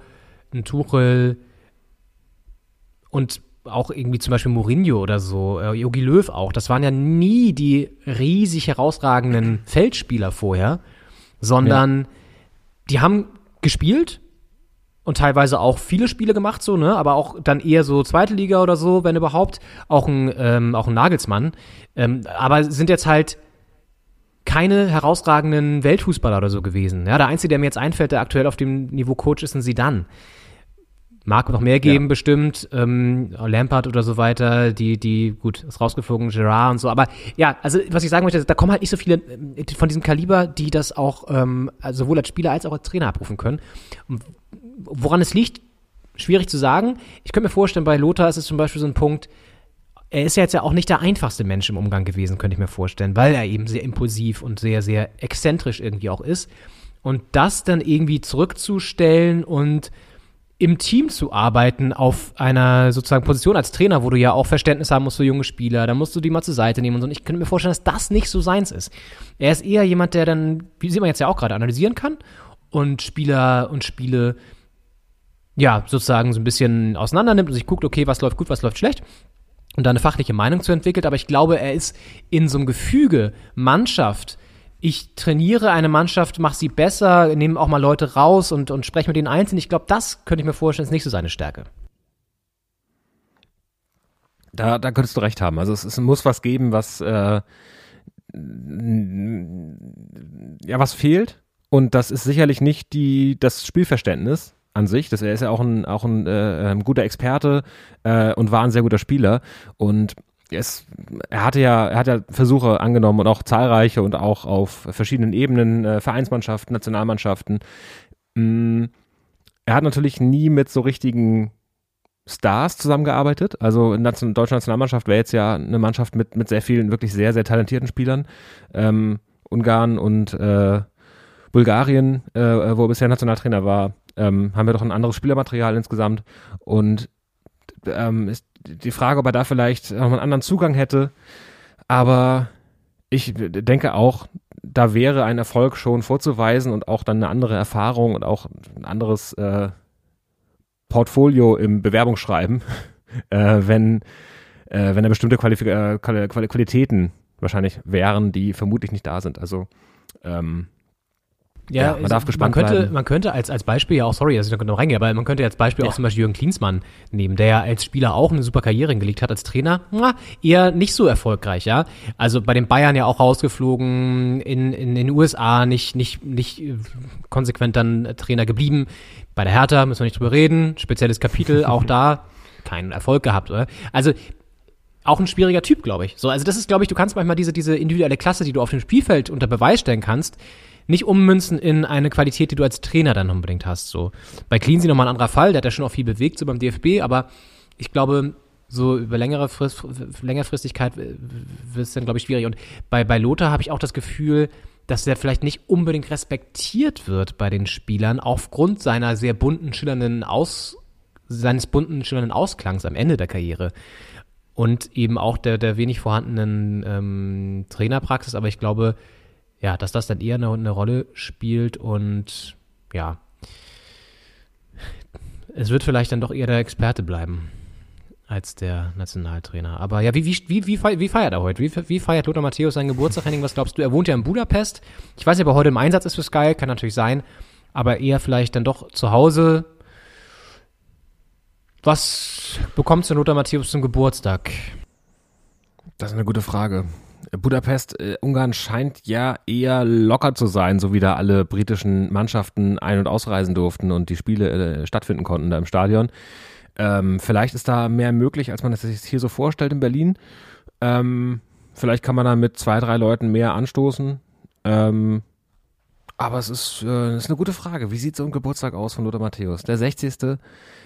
Tuchel und auch irgendwie zum Beispiel Mourinho oder so, äh, Jogi Löw auch, das waren ja nie die riesig herausragenden Feldspieler vorher, sondern ja. die haben gespielt und teilweise auch viele Spiele gemacht, so, ne, aber auch dann eher so zweite Liga oder so, wenn überhaupt, auch ein, ähm, auch ein Nagelsmann, ähm, aber sind jetzt halt keine herausragenden Weltfußballer oder so gewesen. Ja, der Einzige, der mir jetzt einfällt, der aktuell auf dem Niveau Coach ist, ein Sidan. Mag noch mehr geben, ja. bestimmt. Ähm, Lampard oder so weiter, die, die, gut, ist rausgeflogen, Gerard und so. Aber ja, also was ich sagen möchte, da kommen halt nicht so viele äh, von diesem Kaliber, die das auch ähm, also sowohl als Spieler als auch als Trainer abrufen können. Und woran es liegt, schwierig zu sagen. Ich könnte mir vorstellen, bei Lothar ist es zum Beispiel so ein Punkt, er ist ja jetzt ja auch nicht der einfachste Mensch im Umgang gewesen, könnte ich mir vorstellen, weil er eben sehr impulsiv und sehr, sehr exzentrisch irgendwie auch ist. Und das dann irgendwie zurückzustellen und im Team zu arbeiten auf einer sozusagen Position als Trainer, wo du ja auch Verständnis haben musst für junge Spieler, da musst du die mal zur Seite nehmen und so. Und ich könnte mir vorstellen, dass das nicht so seins ist. Er ist eher jemand, der dann, wie sieht man jetzt ja auch gerade, analysieren kann und Spieler und Spiele ja, sozusagen so ein bisschen auseinander nimmt und sich guckt, okay, was läuft gut, was läuft schlecht und da eine fachliche Meinung zu entwickelt. Aber ich glaube, er ist in so einem Gefüge Mannschaft. Ich trainiere eine Mannschaft, mache sie besser, nehme auch mal Leute raus und, und spreche mit denen einzeln. Ich glaube, das könnte ich mir vorstellen, ist nicht so seine Stärke. Da, da könntest du recht haben. Also es, es muss was geben, was äh, ja was fehlt. Und das ist sicherlich nicht die, das Spielverständnis an sich. Das, er ist ja auch ein, auch ein äh, guter Experte äh, und war ein sehr guter Spieler. Und es, er hatte ja, er hat ja Versuche angenommen und auch zahlreiche und auch auf verschiedenen Ebenen, äh, Vereinsmannschaften, Nationalmannschaften. Mm, er hat natürlich nie mit so richtigen Stars zusammengearbeitet. Also in der deutschen Nationalmannschaft wäre jetzt ja eine Mannschaft mit, mit sehr vielen wirklich sehr, sehr talentierten Spielern. Ähm, Ungarn und äh, Bulgarien, äh, wo er bisher Nationaltrainer war, ähm, haben wir doch ein anderes Spielermaterial insgesamt. Und ähm, ist die Frage, ob er da vielleicht noch einen anderen Zugang hätte. Aber ich denke auch, da wäre ein Erfolg schon vorzuweisen und auch dann eine andere Erfahrung und auch ein anderes äh, Portfolio im Bewerbungsschreiben, äh, wenn, äh, wenn da bestimmte Qualif äh, Qualitäten wahrscheinlich wären, die vermutlich nicht da sind. Also ähm, ja, ja, man darf gespannt man könnte, bleiben. Man könnte als, als Beispiel ja auch, sorry, dass ich da genau reingehe, aber man könnte als Beispiel ja. auch zum Beispiel Jürgen Klinsmann nehmen, der ja als Spieler auch eine super Karriere hingelegt hat, als Trainer na, eher nicht so erfolgreich, ja. Also bei den Bayern ja auch rausgeflogen, in, in, in den USA nicht, nicht, nicht konsequent dann Trainer geblieben. Bei der Hertha müssen wir nicht drüber reden, spezielles Kapitel, auch da keinen Erfolg gehabt, oder? Also auch ein schwieriger Typ, glaube ich. So, also das ist, glaube ich, du kannst manchmal diese, diese individuelle Klasse, die du auf dem Spielfeld unter Beweis stellen kannst, nicht ummünzen in eine Qualität, die du als Trainer dann unbedingt hast. So. Bei Cleansey nochmal ein anderer Fall, der hat ja schon auch viel bewegt, so beim DFB, aber ich glaube, so über längere Frist, Längerfristigkeit wird es dann, glaube ich, schwierig. Und bei, bei Lothar habe ich auch das Gefühl, dass der vielleicht nicht unbedingt respektiert wird bei den Spielern, aufgrund seiner sehr bunten, schillernden Aus, seines bunten, schillernden Ausklangs am Ende der Karriere. Und eben auch der, der wenig vorhandenen ähm, Trainerpraxis. Aber ich glaube, ja, dass das dann eher eine, eine Rolle spielt und ja, es wird vielleicht dann doch eher der Experte bleiben als der Nationaltrainer. Aber ja, wie, wie, wie, wie, feiert er heute? Wie, wie feiert Lothar Matthäus seinen Geburtstag, Henning? Was glaubst du? Er wohnt ja in Budapest. Ich weiß nicht, ob er heute im Einsatz ist für Sky, kann natürlich sein. Aber eher vielleicht dann doch zu Hause. Was bekommst du Lothar Matthäus zum Geburtstag? Das ist eine gute Frage. Budapest, äh, Ungarn scheint ja eher locker zu sein, so wie da alle britischen Mannschaften ein- und ausreisen durften und die Spiele äh, stattfinden konnten da im Stadion. Ähm, vielleicht ist da mehr möglich, als man es sich hier so vorstellt in Berlin. Ähm, vielleicht kann man da mit zwei, drei Leuten mehr anstoßen. Ähm, aber es ist, äh, ist eine gute Frage. Wie sieht so ein Geburtstag aus von Lothar Matthäus? Der 60.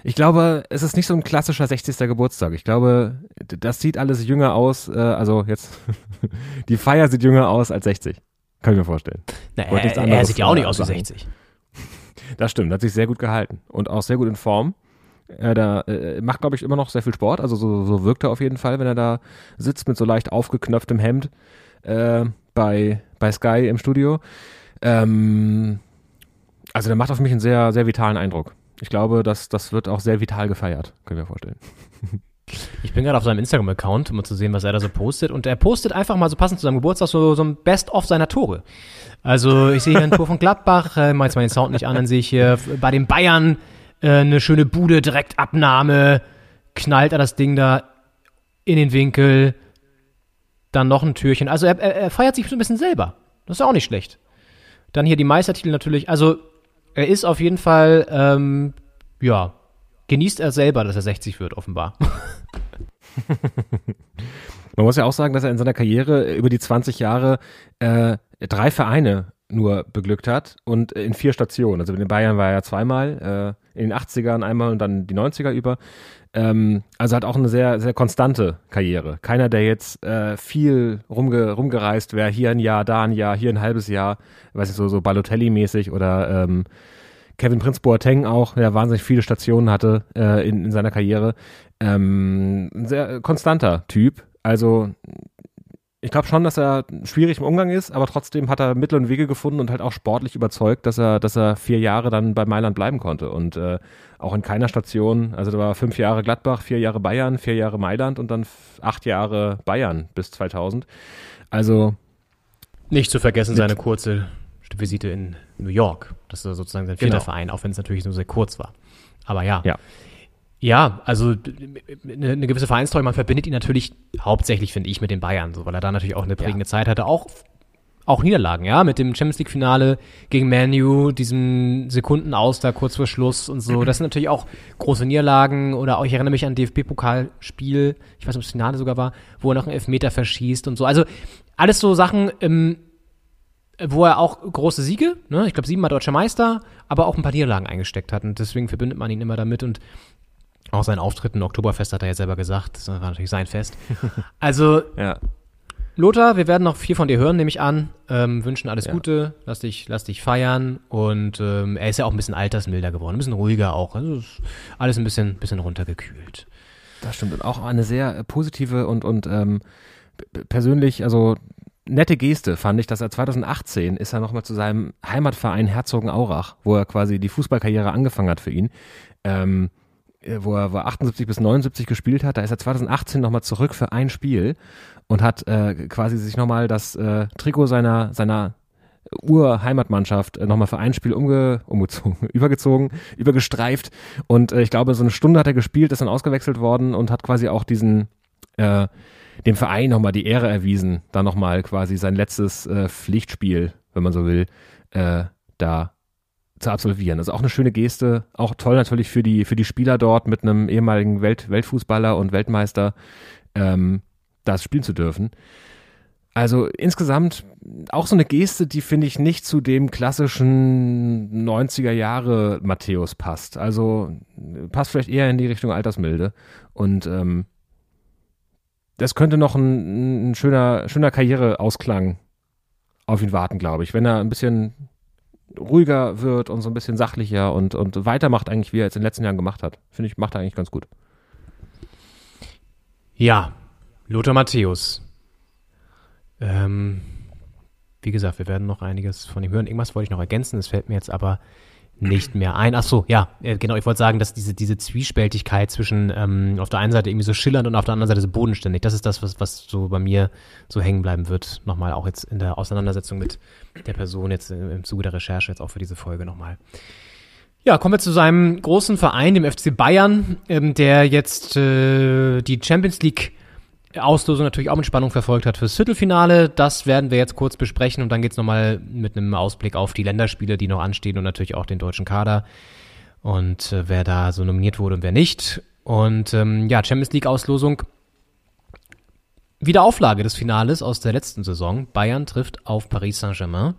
Ich glaube, es ist nicht so ein klassischer 60. Geburtstag. Ich glaube, das sieht alles jünger aus. Äh, also jetzt, die Feier sieht jünger aus als 60. Kann ich mir vorstellen. Na, er, er sieht ja auch nicht aus wie 60. Das stimmt, hat sich sehr gut gehalten und auch sehr gut in Form. Er da, äh, macht, glaube ich, immer noch sehr viel Sport. Also so, so wirkt er auf jeden Fall, wenn er da sitzt mit so leicht aufgeknöpftem Hemd äh, bei, bei Sky im Studio. Ähm, also der macht auf mich einen sehr, sehr vitalen Eindruck. Ich glaube, das, das wird auch sehr vital gefeiert, können wir vorstellen. Ich bin gerade auf seinem Instagram-Account, um mal zu sehen, was er da so postet. Und er postet einfach mal so passend zu seinem Geburtstag so, so ein Best-of seiner Tore. Also ich sehe hier ein Tor von Gladbach, äh, mal jetzt mal den Sound nicht an, dann sehe ich hier bei den Bayern äh, eine schöne Bude, direkt Abnahme, knallt er das Ding da in den Winkel, dann noch ein Türchen. Also er, er, er feiert sich so ein bisschen selber. Das ist auch nicht schlecht. Dann hier die Meistertitel natürlich. Also er ist auf jeden Fall, ähm, ja, genießt er selber, dass er 60 wird, offenbar. Man muss ja auch sagen, dass er in seiner Karriere über die 20 Jahre äh, drei Vereine nur beglückt hat und in vier Stationen. Also in den Bayern war er ja zweimal, äh, in den 80ern einmal und dann die 90er über. Ähm, also hat auch eine sehr, sehr konstante Karriere. Keiner, der jetzt äh, viel rumge rumgereist wäre, hier ein Jahr, da ein Jahr, hier ein halbes Jahr, weiß ich so, so Balotelli-mäßig oder ähm, Kevin Prince Boateng auch, der wahnsinnig viele Stationen hatte äh, in, in seiner Karriere. Ähm, ein sehr konstanter Typ. Also ich glaube schon, dass er schwierig im Umgang ist, aber trotzdem hat er Mittel und Wege gefunden und halt auch sportlich überzeugt, dass er, dass er vier Jahre dann bei Mailand bleiben konnte. Und äh, auch in keiner Station, also da war fünf Jahre Gladbach, vier Jahre Bayern, vier Jahre Mailand und dann acht Jahre Bayern bis 2000. Also nicht zu vergessen seine kurze Visite in New York. Das ist sozusagen sein vierter Genau. Verein, auch wenn es natürlich nur sehr kurz war. Aber ja. Ja. Ja, also eine, eine gewisse Vereinstreue, man verbindet ihn natürlich hauptsächlich, finde ich, mit den Bayern, so, weil er da natürlich auch eine prägende Zeit hatte. Auch, auch Niederlagen, ja, mit dem Champions League-Finale gegen Manu, diesem Sekunden aus da kurz vor Schluss und so. Das sind natürlich auch große Niederlagen oder auch, ich erinnere mich an ein DFB-Pokalspiel, ich weiß nicht, ob das Finale sogar war, wo er noch einen Elfmeter verschießt und so. Also alles so Sachen, ähm, wo er auch große Siege, ne, ich glaube siebenmal deutscher Meister, aber auch ein paar Niederlagen eingesteckt hat und deswegen verbindet man ihn immer damit und auch sein Auftritt im Oktoberfest hat er ja selber gesagt, das war natürlich sein Fest. Also, ja. Lothar, wir werden noch viel von dir hören, nehme ich an. Ähm, wünschen alles Ja. Gute, lass dich, lass dich feiern und ähm, er ist ja auch ein bisschen altersmilder geworden, ein bisschen ruhiger auch. Also ist alles ein bisschen, bisschen runtergekühlt. Das stimmt. Und auch eine sehr äh, positive und, und ähm, persönlich, also nette Geste fand ich, dass er 2018 ist er nochmal zu seinem Heimatverein Herzogenaurach, wo er quasi die Fußballkarriere angefangen hat für ihn, ähm, äh, wo er wo er 78 bis 79 gespielt hat. Da ist er 2018 nochmal zurück für ein Spiel und hat äh, quasi sich nochmal das äh, Trikot seiner, seiner Ur-Heimatmannschaft äh, nochmal für ein Spiel umge umgezogen, übergezogen, übergestreift. Und äh, ich glaube, so eine Stunde hat er gespielt, ist dann ausgewechselt worden und hat quasi auch diesen, äh, dem Verein nochmal die Ehre erwiesen, da nochmal quasi sein letztes äh, Pflichtspiel, wenn man so will, äh, da zu absolvieren. Also auch eine schöne Geste, auch toll natürlich für die, für die Spieler dort mit einem ehemaligen Welt, Weltfußballer und Weltmeister ähm, das spielen zu dürfen. Also insgesamt auch so eine Geste, die finde ich nicht zu dem klassischen 90er Jahre Matthäus passt. Also passt vielleicht eher in die Richtung Altersmilde. Und ähm, das könnte noch ein, ein schöner, schöner Karriereausklang auf ihn warten, glaube ich. Wenn er ein bisschen ruhiger wird und so ein bisschen sachlicher und, und weitermacht eigentlich, wie er jetzt in den letzten Jahren gemacht hat. Finde ich, macht er eigentlich ganz gut. Ja, Lothar Matthäus. Ähm, wie gesagt, wir werden noch einiges von ihm hören. Irgendwas wollte ich noch ergänzen, das fällt mir jetzt aber nicht mehr ein. Ach so, ja, äh, genau, ich wollte sagen, dass diese, diese Zwiespältigkeit zwischen ähm, auf der einen Seite irgendwie so schillernd und auf der anderen Seite so bodenständig, das ist das, was, was so bei mir so hängen bleiben wird. Nochmal auch jetzt in der Auseinandersetzung mit der Person jetzt im, Zuge der Recherche jetzt auch für diese Folge nochmal. Ja, kommen wir zu seinem großen Verein, dem FC Bayern, ähm, der jetzt äh, die Champions League Auslosung natürlich auch mit Spannung verfolgt hat fürs Viertelfinale. Das werden wir jetzt kurz besprechen und dann geht's nochmal mit einem Ausblick auf die Länderspiele, die noch anstehen und natürlich auch den deutschen Kader und äh, wer da so nominiert wurde und wer nicht. Und ähm, ja, Champions League Auslosung. Wieder Auflage des Finales aus der letzten Saison. Bayern trifft auf Paris Saint-Germain.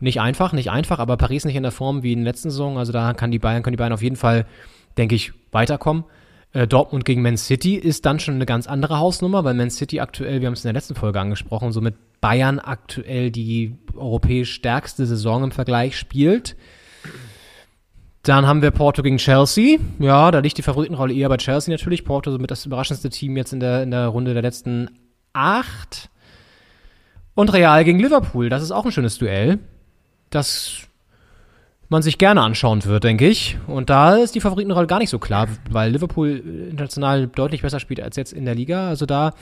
Nicht einfach, nicht einfach, aber Paris nicht in der Form wie in der letzten Saison. Also da kann die Bayern, können die Bayern auf jeden Fall, denke ich, weiterkommen. Äh, Dortmund gegen Man City ist dann schon eine ganz andere Hausnummer, weil Man City aktuell, wir haben es in der letzten Folge angesprochen, so mit Bayern aktuell die europäisch stärkste Saison im Vergleich spielt. Dann haben wir Porto gegen Chelsea. Ja, da liegt die Favoritenrolle eher bei Chelsea natürlich. Porto somit das überraschendste Team jetzt in der, in der Runde der letzten acht. Und Real gegen Liverpool. Das ist auch ein schönes Duell. Das man sich gerne anschauen wird, denke ich. Und da ist die Favoritenrolle gar nicht so klar, weil Liverpool international deutlich besser spielt als jetzt in der Liga. Also da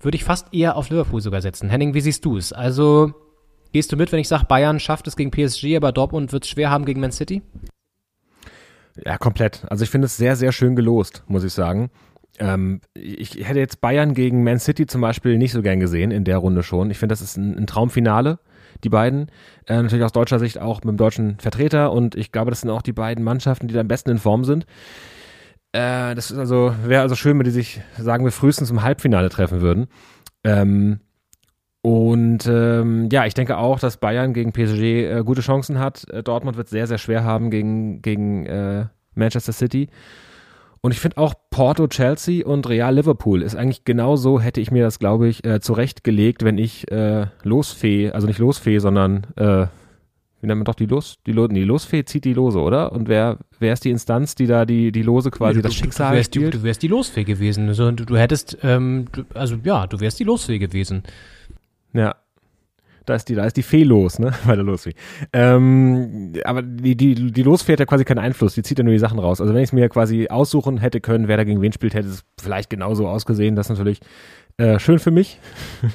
würde ich fast eher auf Liverpool sogar setzen. Henning, wie siehst du es? Also gehst du mit, wenn ich sage, Bayern schafft es gegen PSG, aber Dortmund wird es schwer haben gegen Man City? Ja, komplett. Also ich finde es sehr, sehr schön gelost, muss ich sagen. Ähm, ich hätte jetzt Bayern gegen Man City zum Beispiel nicht so gern gesehen in der Runde schon. Ich finde, das ist ein, ein Traumfinale, die beiden. Äh, natürlich aus deutscher Sicht auch mit dem deutschen Vertreter und ich glaube, das sind auch die beiden Mannschaften, die da am besten in Form sind. Äh, das ist also, wäre also schön, wenn die sich, sagen wir, frühestens im Halbfinale treffen würden. Ähm, und ähm, ja, ich denke auch, dass Bayern gegen PSG äh, gute Chancen hat. Äh, Dortmund wird sehr, sehr schwer haben gegen, gegen äh, Manchester City. Und ich finde auch Porto, Chelsea und Real Liverpool ist eigentlich genau so, hätte ich mir das, glaube ich, äh, zurechtgelegt, wenn ich äh, Losfee, also nicht Losfee, sondern äh, wie nennt man doch die Los, die, Lo, die Losfee zieht die Lose, oder? Und wer, wer ist die Instanz, die da die, die Lose quasi du, das Schicksal du wärst, spielt? Du, du wärst die Losfee gewesen. Also, du, du hättest, ähm, du, also ja, du wärst die Losfee gewesen. Ja. Da ist die, da ist die Fee los, ne? Bei der Losfee. Ähm, aber die, die, die Losfee hat ja quasi keinen Einfluss, die zieht ja nur die Sachen raus. Also wenn ich es mir quasi aussuchen hätte können, wer da gegen wen spielt, hätte es vielleicht genauso ausgesehen. Das ist natürlich äh, schön für mich.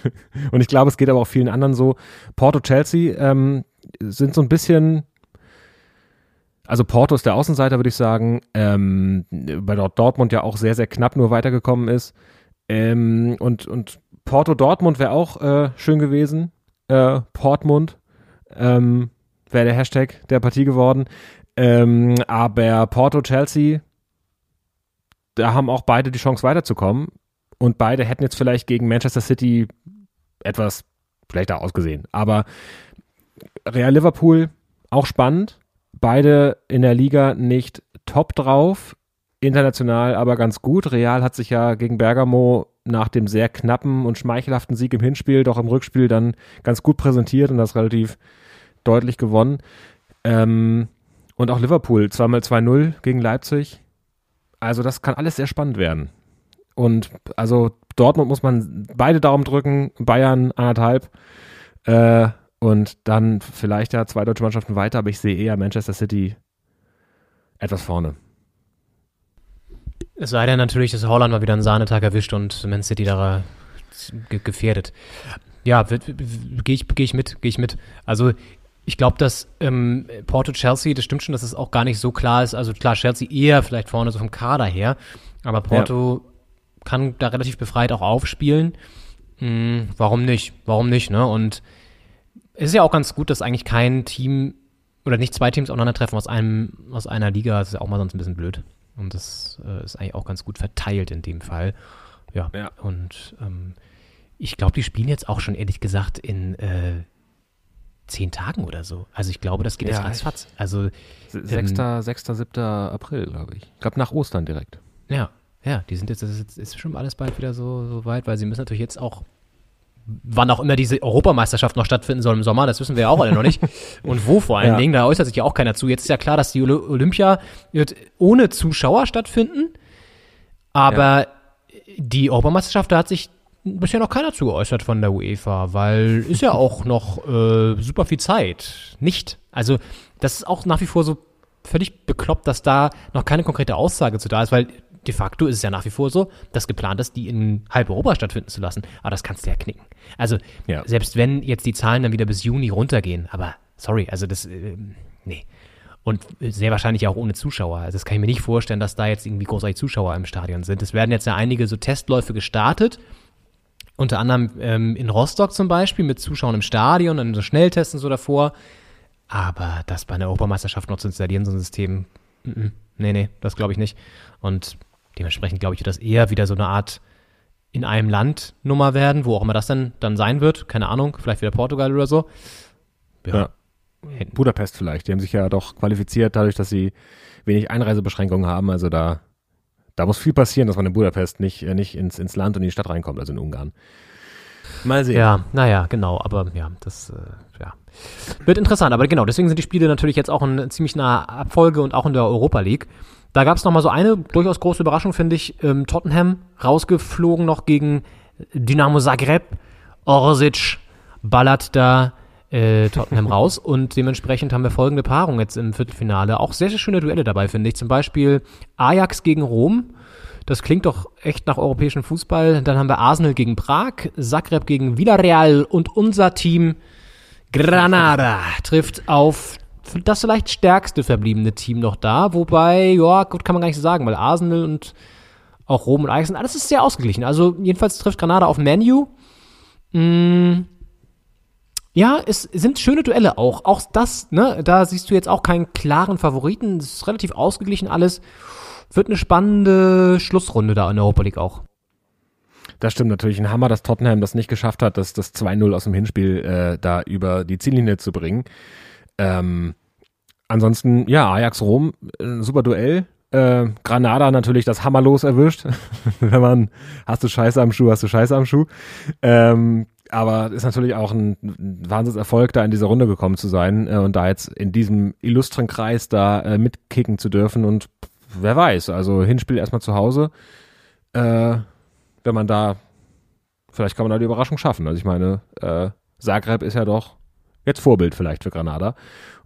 Und ich glaube, es geht aber auch vielen anderen so. Porto Chelsea ähm, sind so ein bisschen also Porto ist der Außenseiter, würde ich sagen, ähm, weil dort Dortmund ja auch sehr, sehr knapp nur weitergekommen ist. Ähm, und, und Porto Dortmund wäre auch äh, schön gewesen. Äh, Portmund ähm, wäre der Hashtag der Partie geworden. Ähm, aber Porto Chelsea, da haben auch beide die Chance weiterzukommen. Und beide hätten jetzt vielleicht gegen Manchester City etwas schlechter ausgesehen. Aber Real Liverpool auch spannend. Beide in der Liga nicht top drauf. International aber ganz gut. Real hat sich ja gegen Bergamo nach dem sehr knappen und schmeichelhaften Sieg im Hinspiel doch im Rückspiel dann ganz gut präsentiert und das relativ deutlich gewonnen. Ähm, und auch Liverpool, zweimal 2-0 gegen Leipzig. Also das kann alles sehr spannend werden. Und also Dortmund muss man beide Daumen drücken, Bayern anderthalb. Äh, und dann vielleicht ja zwei deutsche Mannschaften weiter, aber ich sehe eher Manchester City etwas vorne. Es sei denn natürlich, dass Holland mal wieder einen Sahnetag erwischt und Man City da ge gefährdet. Ja, gehe ich, geh ich mit, gehe ich mit. Also ich glaube, dass ähm, Porto Chelsea, das stimmt schon, dass es auch gar nicht so klar ist. Also klar, Chelsea eher vielleicht vorne so vom Kader her, aber Porto ja. kann da relativ befreit auch aufspielen. Hm, warum nicht? Warum nicht, ne? Und es ist ja auch ganz gut, dass eigentlich kein Team oder nicht zwei Teams aufeinandertreffen aus einem, aus einer Liga. Das ist ja auch mal sonst ein bisschen blöd. Und das äh, ist eigentlich auch ganz gut verteilt in dem Fall. Ja. ja. Und ähm, ich glaube, die spielen jetzt auch schon ehrlich gesagt in äh, zehn Tagen oder so. Also ich glaube, das geht ja, jetzt ratzfatz. Also 6., ähm, 6., 7. April, glaube ich. Ich glaube nach Ostern direkt. Ja, ja, die sind jetzt, das ist, ist schon alles bald wieder so, so weit, weil sie müssen natürlich jetzt auch wann auch immer diese Europameisterschaft noch stattfinden soll im Sommer, das wissen wir ja auch alle noch nicht. Und wo vor allen ja. Dingen, da äußert sich ja auch keiner zu. Jetzt ist ja klar, dass die Olympia wird ohne Zuschauer stattfinden, aber ja. die Europameisterschaft, da hat sich bisher noch keiner zu geäußert von der UEFA, weil ist ja auch noch äh, super viel Zeit. Nicht. Also, das ist auch nach wie vor so völlig bekloppt, dass da noch keine konkrete Aussage zu da ist, weil de facto ist es ja nach wie vor so, dass geplant ist, die in halb Europa stattfinden zu lassen. Aber das kannst du ja knicken. Also, ja. selbst wenn jetzt die Zahlen dann wieder bis Juni runtergehen, aber sorry, also das, äh, nee. Und sehr wahrscheinlich auch ohne Zuschauer. Also das kann ich mir nicht vorstellen, dass da jetzt irgendwie großartig Zuschauer im Stadion sind. Es werden jetzt ja einige so Testläufe gestartet. Unter anderem ähm, in Rostock zum Beispiel mit Zuschauern im Stadion und so Schnelltesten so davor. Aber das bei einer Europameisterschaft noch zu installieren, so ein System, n -n, nee, nee, das glaube ich nicht. Und Dementsprechend glaube ich, wird das eher wieder so eine Art in einem Land Nummer werden, wo auch immer das dann, dann sein wird. Keine Ahnung, vielleicht wieder Portugal oder so. Ja. ja. Budapest vielleicht. Die haben sich ja doch qualifiziert, dadurch, dass sie wenig Einreisebeschränkungen haben. Also da, da muss viel passieren, dass man in Budapest nicht, äh, nicht ins, ins Land und in die Stadt reinkommt, also in Ungarn. Mal sehen. Ja, naja, genau. Aber ja, das äh, ja. wird interessant. Aber genau, deswegen sind die Spiele natürlich jetzt auch in ziemlich naher Abfolge und auch in der Europa League. Da gab es nochmal so eine durchaus große Überraschung, finde ich. Ähm, Tottenham rausgeflogen noch gegen Dynamo Zagreb. Orsic ballert da äh, Tottenham raus und dementsprechend haben wir folgende Paarung jetzt im Viertelfinale. Auch sehr, sehr schöne Duelle dabei, finde ich. Zum Beispiel Ajax gegen Rom. Das klingt doch echt nach europäischem Fußball. Dann haben wir Arsenal gegen Prag, Zagreb gegen Villarreal und unser Team Granada trifft auf das vielleicht stärkste verbliebene Team noch da. Wobei, ja, gut, kann man gar nicht so sagen, weil Arsenal und auch Rom und Ajax sind, alles ist sehr ausgeglichen. Also jedenfalls trifft Granada auf Menu. Mm, ja, es sind schöne Duelle auch. Auch das, ne, da siehst du jetzt auch keinen klaren Favoriten. Es ist relativ ausgeglichen alles. Wird eine spannende Schlussrunde da in der Europa League auch. Das stimmt natürlich. Ein Hammer, dass Tottenham das nicht geschafft hat, das, das 2-0 aus dem Hinspiel äh, da über die Ziellinie zu bringen. Ähm, ansonsten, ja, Ajax Rom, äh, super Duell. Äh, Granada natürlich das Hammerlos erwischt. Wenn man, hast du Scheiße am Schuh, hast du Scheiße am Schuh. Ähm, aber ist natürlich auch ein Wahnsinnserfolg, da in dieser Runde gekommen zu sein äh, und da jetzt in diesem illustren Kreis da äh, mitkicken zu dürfen und wer weiß, also Hinspiel erstmal zu Hause, äh, wenn man da, vielleicht kann man da die Überraschung schaffen. Also ich meine, äh, Zagreb ist ja doch jetzt Vorbild vielleicht für Granada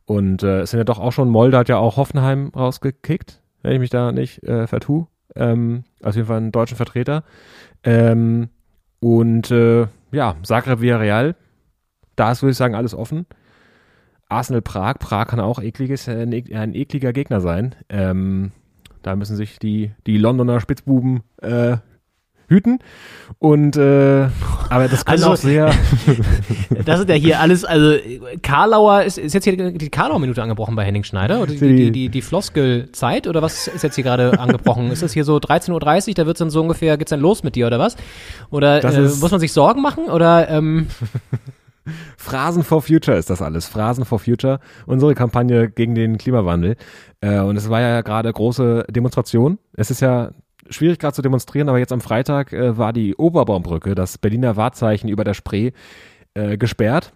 und äh, es sind ja doch auch schon, Molde hat ja auch Hoffenheim rausgekickt, wenn ich mich da nicht äh, vertue, ähm, auf jeden Fall einen deutschen Vertreter. Ähm, und äh, ja, Zagreb Villarreal, da ist, würde ich sagen, alles offen. Arsenal Prag, Prag kann auch ekliges, ein, ein ekliger Gegner sein. Ähm, da müssen sich die, die Londoner Spitzbuben äh, hüten. Und äh, aber das kann Also- auch sehr. Das ist ja hier alles, also Karlauer, ist, ist jetzt hier die Karlauer-Minute angebrochen bei Henning Schneider? Oder die, die, die, die Floskel-Zeit? Oder was ist jetzt hier gerade angebrochen? Ist das hier so 13.30 Uhr, da wird's dann so ungefähr, geht's dann los mit dir oder was? Oder äh, muss man sich Sorgen machen? Oder ähm, Phrasen for Future ist das alles. Phrasen for Future. Unsere Kampagne gegen den Klimawandel. Äh, und es war ja gerade große Demonstration. Es ist ja schwierig gerade zu demonstrieren, aber jetzt am Freitag äh, war die Oberbaumbrücke, das Berliner Wahrzeichen über der Spree, äh, gesperrt.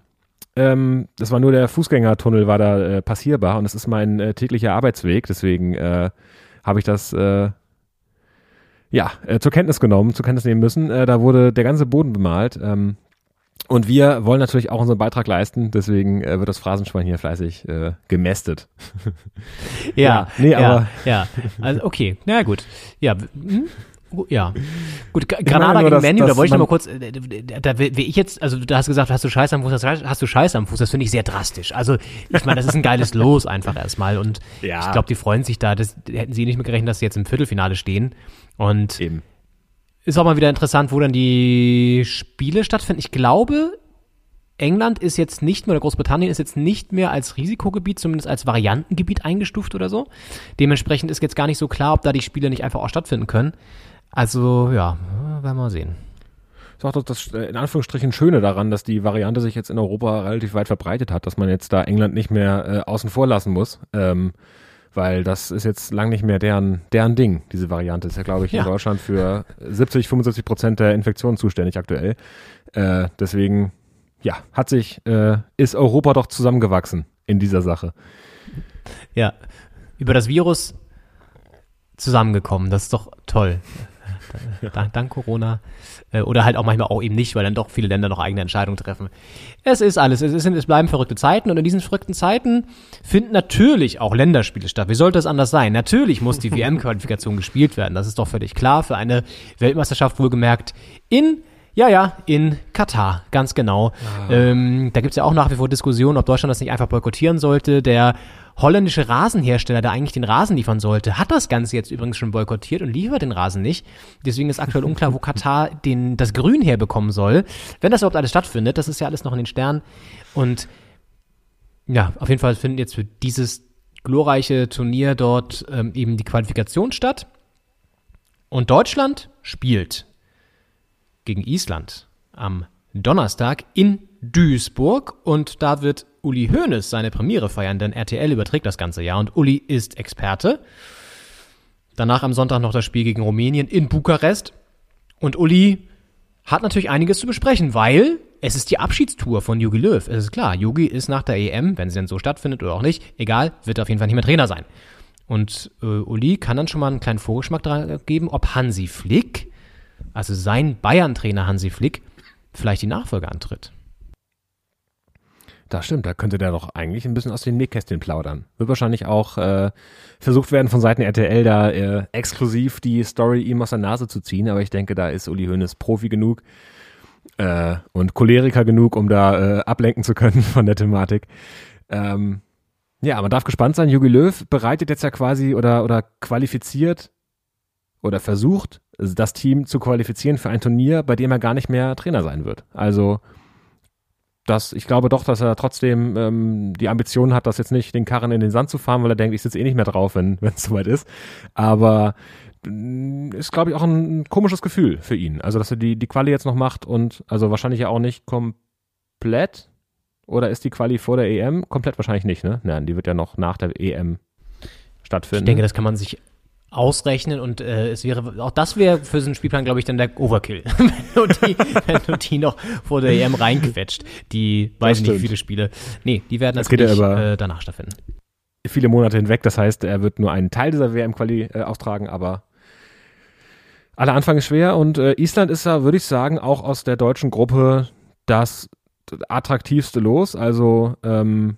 Ähm, das war nur der Fußgängertunnel war da äh, passierbar und es ist mein äh, täglicher Arbeitsweg. Deswegen äh, habe ich das äh, ja zur Kenntnis genommen, zur Kenntnis nehmen müssen. Da wurde der ganze Boden bemalt. Ähm, und wir wollen natürlich auch unseren Beitrag leisten, deswegen äh, wird das Phrasenschwein hier fleißig äh, gemästet. ja, nee, ja, aber ja, also okay, na gut, ja, hm? Ja, gut, Granada gegen dass- Menu, da wollte ich noch man- mal kurz, äh, da, will ich jetzt, also du hast gesagt, hast du Scheiß am Fuß, hast, hast du Scheiß am Fuß, das finde ich sehr drastisch. Also ich meine, das ist ein geiles Los einfach erstmal und Ja. ich glaube, die freuen sich da, das hätten sie nicht mehr gerechnet, dass sie jetzt im Viertelfinale stehen und Eben. Ist auch mal wieder interessant, wo dann die Spiele stattfinden. Ich glaube, England ist jetzt nicht mehr, oder Großbritannien ist jetzt nicht mehr als Risikogebiet, zumindest als Variantengebiet eingestuft oder so. Dementsprechend ist jetzt gar nicht so klar, ob da die Spiele nicht einfach auch stattfinden können. Also, ja, werden wir mal sehen. ist auch das, das äh, in Anführungsstrichen Schöne daran, dass die Variante sich jetzt in Europa relativ weit verbreitet hat, dass man jetzt da England nicht mehr äh, außen vor lassen muss. Ähm, weil das ist jetzt lang nicht mehr deren, deren Ding, diese Variante. Ist ja, glaube ich, Ja. in Deutschland für 70, 75 Prozent der Infektionen zuständig aktuell. Äh, deswegen, ja, hat sich, äh, ist Europa doch zusammengewachsen in dieser Sache. Ja, über das Virus zusammengekommen, das ist doch toll. Dank, dank Corona. Äh, Oder halt auch manchmal auch eben nicht, weil dann doch viele Länder noch eigene Entscheidungen treffen. Es ist alles. Es, sind, es bleiben verrückte Zeiten und in diesen verrückten Zeiten finden natürlich auch Länderspiele statt. Wie sollte es anders sein? Natürlich muss die WM-Qualifikation gespielt werden. Das ist doch völlig klar für eine Weltmeisterschaft wohlgemerkt in ja, ja, in Katar, ganz genau. Ähm, da gibt's ja auch nach wie vor Diskussionen, ob Deutschland das nicht einfach boykottieren sollte. Der holländische Rasenhersteller, der eigentlich den Rasen liefern sollte, hat das Ganze jetzt übrigens schon boykottiert und liefert den Rasen nicht. Deswegen ist aktuell unklar, wo Katar den, das Grün herbekommen soll. Wenn das überhaupt alles stattfindet, das ist ja alles noch in den Sternen. Und ja, auf jeden Fall findet jetzt für dieses glorreiche Turnier dort ähm, eben die Qualifikation statt. Und Deutschland spielt gegen Island am Donnerstag in Duisburg und da wird Uli Hoeneß seine Premiere feiern, denn RTL überträgt das ganze Jahr und Uli ist Experte. Danach am Sonntag noch das Spiel gegen Rumänien in Bukarest und Uli hat natürlich einiges zu besprechen, weil es ist die Abschiedstour von Jogi Löw. Es ist klar, Jogi ist nach der EM, wenn sie denn so stattfindet oder auch nicht, egal, wird auf jeden Fall nicht mehr Trainer sein. Und äh, Uli kann dann schon mal einen kleinen Vorgeschmack geben, ob Hansi Flick, also sein Bayern-Trainer Hansi Flick, vielleicht die Nachfolge antritt. Das stimmt, da könnte der doch eigentlich ein bisschen aus den Nähkästchen plaudern. Wird wahrscheinlich auch äh, versucht werden von Seiten RTL da äh, exklusiv die Story ihm aus der Nase zu ziehen, aber ich denke, da ist Uli Hoeneß Profi genug äh, und Choleriker genug, um da äh, ablenken zu können von der Thematik. Ähm, ja, man darf gespannt sein. Jogi Löw bereitet jetzt ja quasi oder, oder qualifiziert oder versucht, das Team zu qualifizieren für ein Turnier, bei dem er gar nicht mehr Trainer sein wird. Also das, ich glaube doch, dass er trotzdem ähm, die Ambition hat, das jetzt nicht den Karren in den Sand zu fahren, weil er denkt, ich sitze eh nicht mehr drauf, wenn es soweit ist. Aber mh, ist, glaube ich, auch ein, komisches Gefühl für ihn. Also, dass er die, die Quali jetzt noch macht und also wahrscheinlich ja auch nicht komplett. Oder ist die Quali vor der EM? Komplett wahrscheinlich nicht, ne? Nein, die wird ja noch nach der EM stattfinden. Ich denke, das kann man sich ausrechnen und äh, es wäre, auch das wäre für so einen Spielplan, glaube ich, dann der Overkill. wenn, du die, wenn du die noch vor der EM reinquetscht. Die, weiß ich nicht, viele Spiele. Nee, die werden Das geht ja natürlich über- äh, danach stattfinden. viele Monate hinweg. Das heißt, er wird nur einen Teil dieser WM-Quali äh, austragen, aber aller Anfang ist schwer und äh, Island ist da, würde ich sagen, auch aus der deutschen Gruppe das attraktivste Los. Also ähm,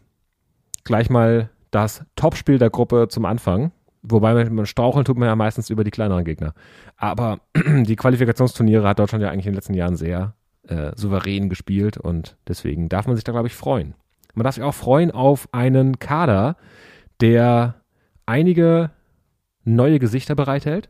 gleich mal das Topspiel der Gruppe zum Anfang. Wobei man, man straucheln tut man ja meistens über die kleineren Gegner. Aber die Qualifikationsturniere hat Deutschland ja eigentlich in den letzten Jahren sehr äh, souverän gespielt und deswegen darf man sich da, glaube ich, freuen. Man darf sich auch freuen auf einen Kader, der einige neue Gesichter bereithält.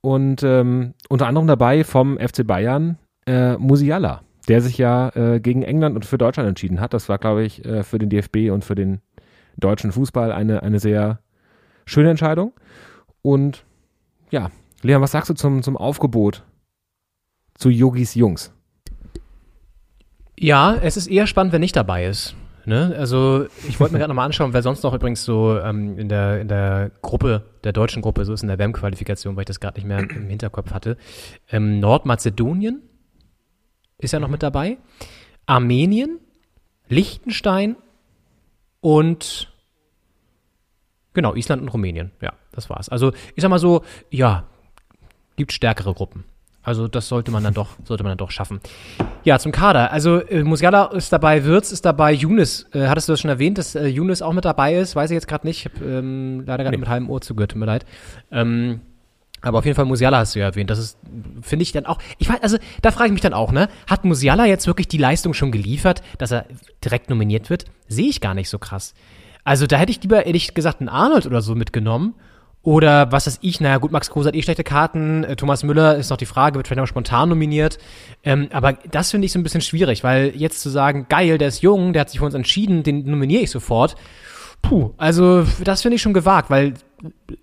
Und ähm, unter anderem dabei vom FC Bayern äh, Musiala, der sich ja äh, gegen England und für Deutschland entschieden hat. Das war, glaube ich, äh, für den DFB und für den deutschen Fußball eine, eine sehr schöne Entscheidung. Und ja, Leon, was sagst du zum, zum Aufgebot zu Yogis Jungs? Ja, es ist eher spannend, wenn nicht dabei ist. Ne? Also ich wollte mir gerade nochmal anschauen, wer sonst noch übrigens so ähm, in, der, in der Gruppe, der deutschen Gruppe, so ist in der WM-Qualifikation, weil ich das gerade nicht mehr im Hinterkopf hatte. Ähm, Nordmazedonien ist ja noch mit dabei. Armenien, Liechtenstein und genau, Island und Rumänien. Ja, das war's. Also ich sag mal so, ja, gibt stärkere Gruppen. Also das sollte man dann doch, sollte man dann doch schaffen. Ja, zum Kader. Also äh, Musiala ist dabei, Wirtz ist dabei, Younes, äh, hattest du das schon erwähnt, dass äh, Younes auch mit dabei ist? Weiß ich jetzt gerade nicht. Ich habe ähm, leider gerade Nee. mit halbem Ohr zugehört, tut mir leid. Ähm, aber auf jeden Fall Musiala hast du ja erwähnt. Das ist, finde ich dann auch. Ich weiß, also da frage ich mich dann auch, ne? Hat Musiala jetzt wirklich die Leistung schon geliefert, dass er direkt nominiert wird? Sehe ich gar nicht so krass. Also da hätte ich lieber ehrlich gesagt einen Arnold oder so mitgenommen. Oder was weiß ich, naja gut, Max Kruse hat eh schlechte Karten, äh, Thomas Müller ist noch die Frage, wird vielleicht spontan nominiert. Ähm, aber das finde ich so ein bisschen schwierig, weil jetzt zu sagen, geil, der ist jung, der hat sich für uns entschieden, den nominiere ich sofort. Puh, also das finde ich schon gewagt, weil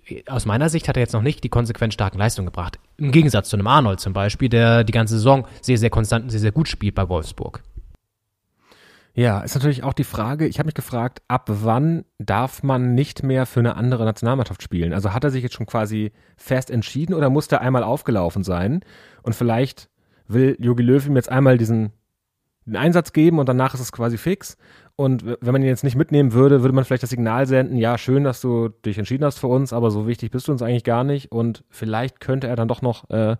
äh, aus meiner Sicht hat er jetzt noch nicht die konsequent starken Leistungen gebracht. Im Gegensatz zu einem Arnold zum Beispiel, der die ganze Saison sehr, sehr konstant und sehr, sehr gut spielt bei Wolfsburg. Ja, ist natürlich auch die Frage, ich habe mich gefragt, ab wann darf man nicht mehr für eine andere Nationalmannschaft spielen? Also hat er sich jetzt schon quasi fest entschieden oder muss der einmal aufgelaufen sein? Und vielleicht will Jogi Löw ihm jetzt einmal diesen den Einsatz geben und danach ist es quasi fix. Und wenn man ihn jetzt nicht mitnehmen würde, würde man vielleicht das Signal senden, ja, schön, dass du dich entschieden hast für uns, aber so wichtig bist du uns eigentlich gar nicht. Und vielleicht könnte er dann doch noch äh,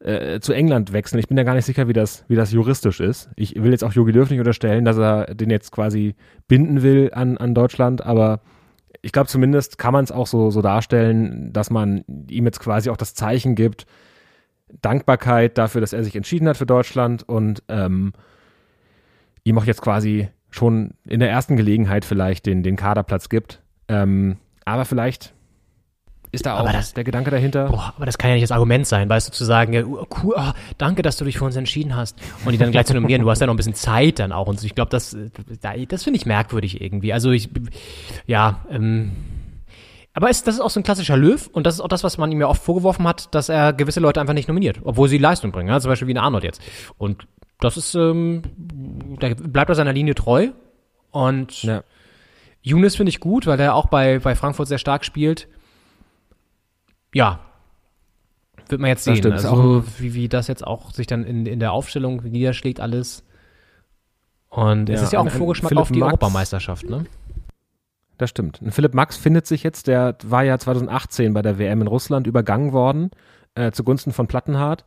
äh, zu England wechseln. Ich bin ja gar nicht sicher, wie das, wie das juristisch ist. Ich will jetzt auch Jogi Löw nicht unterstellen, dass er den jetzt quasi binden will an, an Deutschland, aber ich glaube zumindest kann man es auch so, so darstellen, dass man ihm jetzt quasi auch das Zeichen gibt, Dankbarkeit dafür, dass er sich entschieden hat für Deutschland und ähm, ihm auch jetzt quasi schon in der ersten Gelegenheit vielleicht den, den Kaderplatz gibt. Ähm, aber vielleicht ist da auch das- der Gedanke dahinter. Boah, aber das kann ja nicht das Argument sein, weißt du, zu sagen, ja, uh, cool, ah, danke, dass du dich für uns entschieden hast. Und die dann gleich zu nominieren, du hast ja noch ein bisschen Zeit dann auch und. Ich glaube, das, da- das finde ich merkwürdig irgendwie. Also ich, ja, ähm, aber es, das ist auch so ein klassischer Löw und das ist auch das, was man ihm ja oft vorgeworfen hat, dass er gewisse Leute einfach nicht nominiert, obwohl sie Leistung bringen, ja? zum Beispiel wie ein Arnold jetzt. Und das ist, ähm, da bleibt er seiner Linie treu und Ja. Younes finde ich gut, weil er auch bei, bei Frankfurt sehr stark spielt. Ja. Wird man jetzt sehen. stimmt, also, wie, wie das jetzt auch sich dann in, in der Aufstellung niederschlägt, alles. Und es Ja, ist ja auch ein Vorgeschmack Philipp auf die Max- Europameisterschaft, ne? Das stimmt. Und Philipp Max findet sich jetzt, der war ja 2018 bei der WM in Russland übergangen worden, äh, zugunsten von Plattenhardt.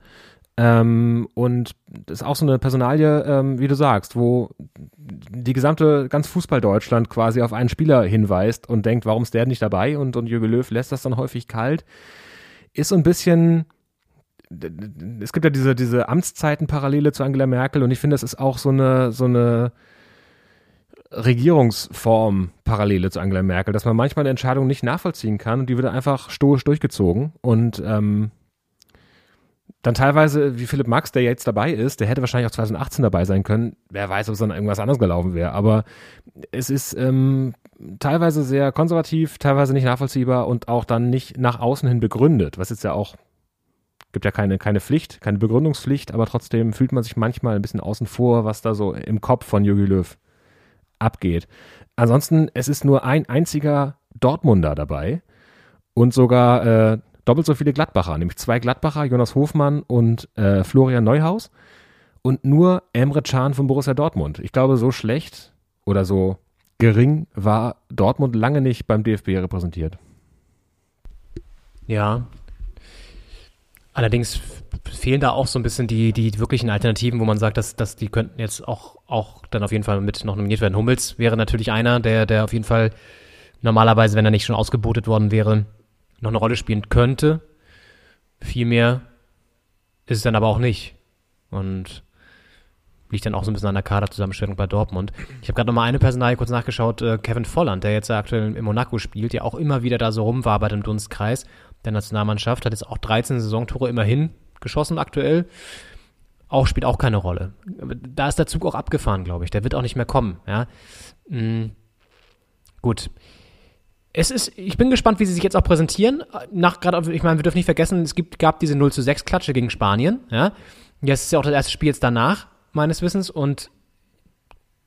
Ähm, und das ist auch so eine Personalie, ähm, wie du sagst, wo die gesamte, ganz Fußball-Deutschland quasi auf einen Spieler hinweist und denkt, warum ist der nicht dabei? Und, und Jürgen Löw lässt das dann häufig kalt. Ist so ein bisschen, es gibt ja diese, diese Amtszeiten-Parallele zu Angela Merkel und ich finde, das ist auch so eine, so eine Regierungsform Parallele zu Angela Merkel, dass man manchmal eine Entscheidung nicht nachvollziehen kann und die wird einfach stoisch durchgezogen und ähm, dann teilweise, wie Philipp Max, der jetzt dabei ist, der hätte wahrscheinlich auch 2018 dabei sein können. Wer weiß, ob es dann irgendwas anderes gelaufen wäre. Aber es ist ähm, teilweise sehr konservativ, teilweise nicht nachvollziehbar und auch dann nicht nach außen hin begründet, was jetzt ja auch gibt ja keine, keine Pflicht, keine Begründungspflicht, aber trotzdem fühlt man sich manchmal ein bisschen außen vor, was da so im Kopf von Jogi Löw abgeht. Ansonsten, es ist nur ein einziger Dortmunder dabei und sogar äh, doppelt so viele Gladbacher, nämlich zwei Gladbacher, Jonas Hofmann und äh, Florian Neuhaus und nur Emre Can von Borussia Dortmund. Ich glaube, so schlecht oder so gering war Dortmund lange nicht beim DFB repräsentiert. Ja. Allerdings fehlen da auch so ein bisschen die, die wirklichen Alternativen, wo man sagt, dass, dass die könnten jetzt auch, auch dann auf jeden Fall mit noch nominiert werden. Hummels wäre natürlich einer, der, der auf jeden Fall normalerweise, wenn er nicht schon ausgebotet worden wäre, noch eine Rolle spielen könnte. Viel mehr ist es dann aber auch nicht. Und liegt dann auch so ein bisschen an der Kaderzusammenstellung bei Dortmund. Ich habe gerade noch mal eine Personalie kurz nachgeschaut, äh, Kevin Volland, der jetzt aktuell in Monaco spielt, der auch immer wieder da so rumwabert im Dunstkreis der Nationalmannschaft, hat jetzt auch 13 Saisontore immerhin geschossen aktuell. Auch spielt auch keine Rolle. Da ist der Zug auch abgefahren, glaube ich. Der wird auch nicht mehr kommen. Ja, mhm. gut. Es ist, ich bin gespannt, wie sie sich jetzt auch präsentieren. Nach gerade, ich meine, wir dürfen nicht vergessen, es gibt, gab diese 0 zu 6 Klatsche gegen Spanien. Ja, jetzt ist ja auch das erste Spiel jetzt danach meines Wissens. Und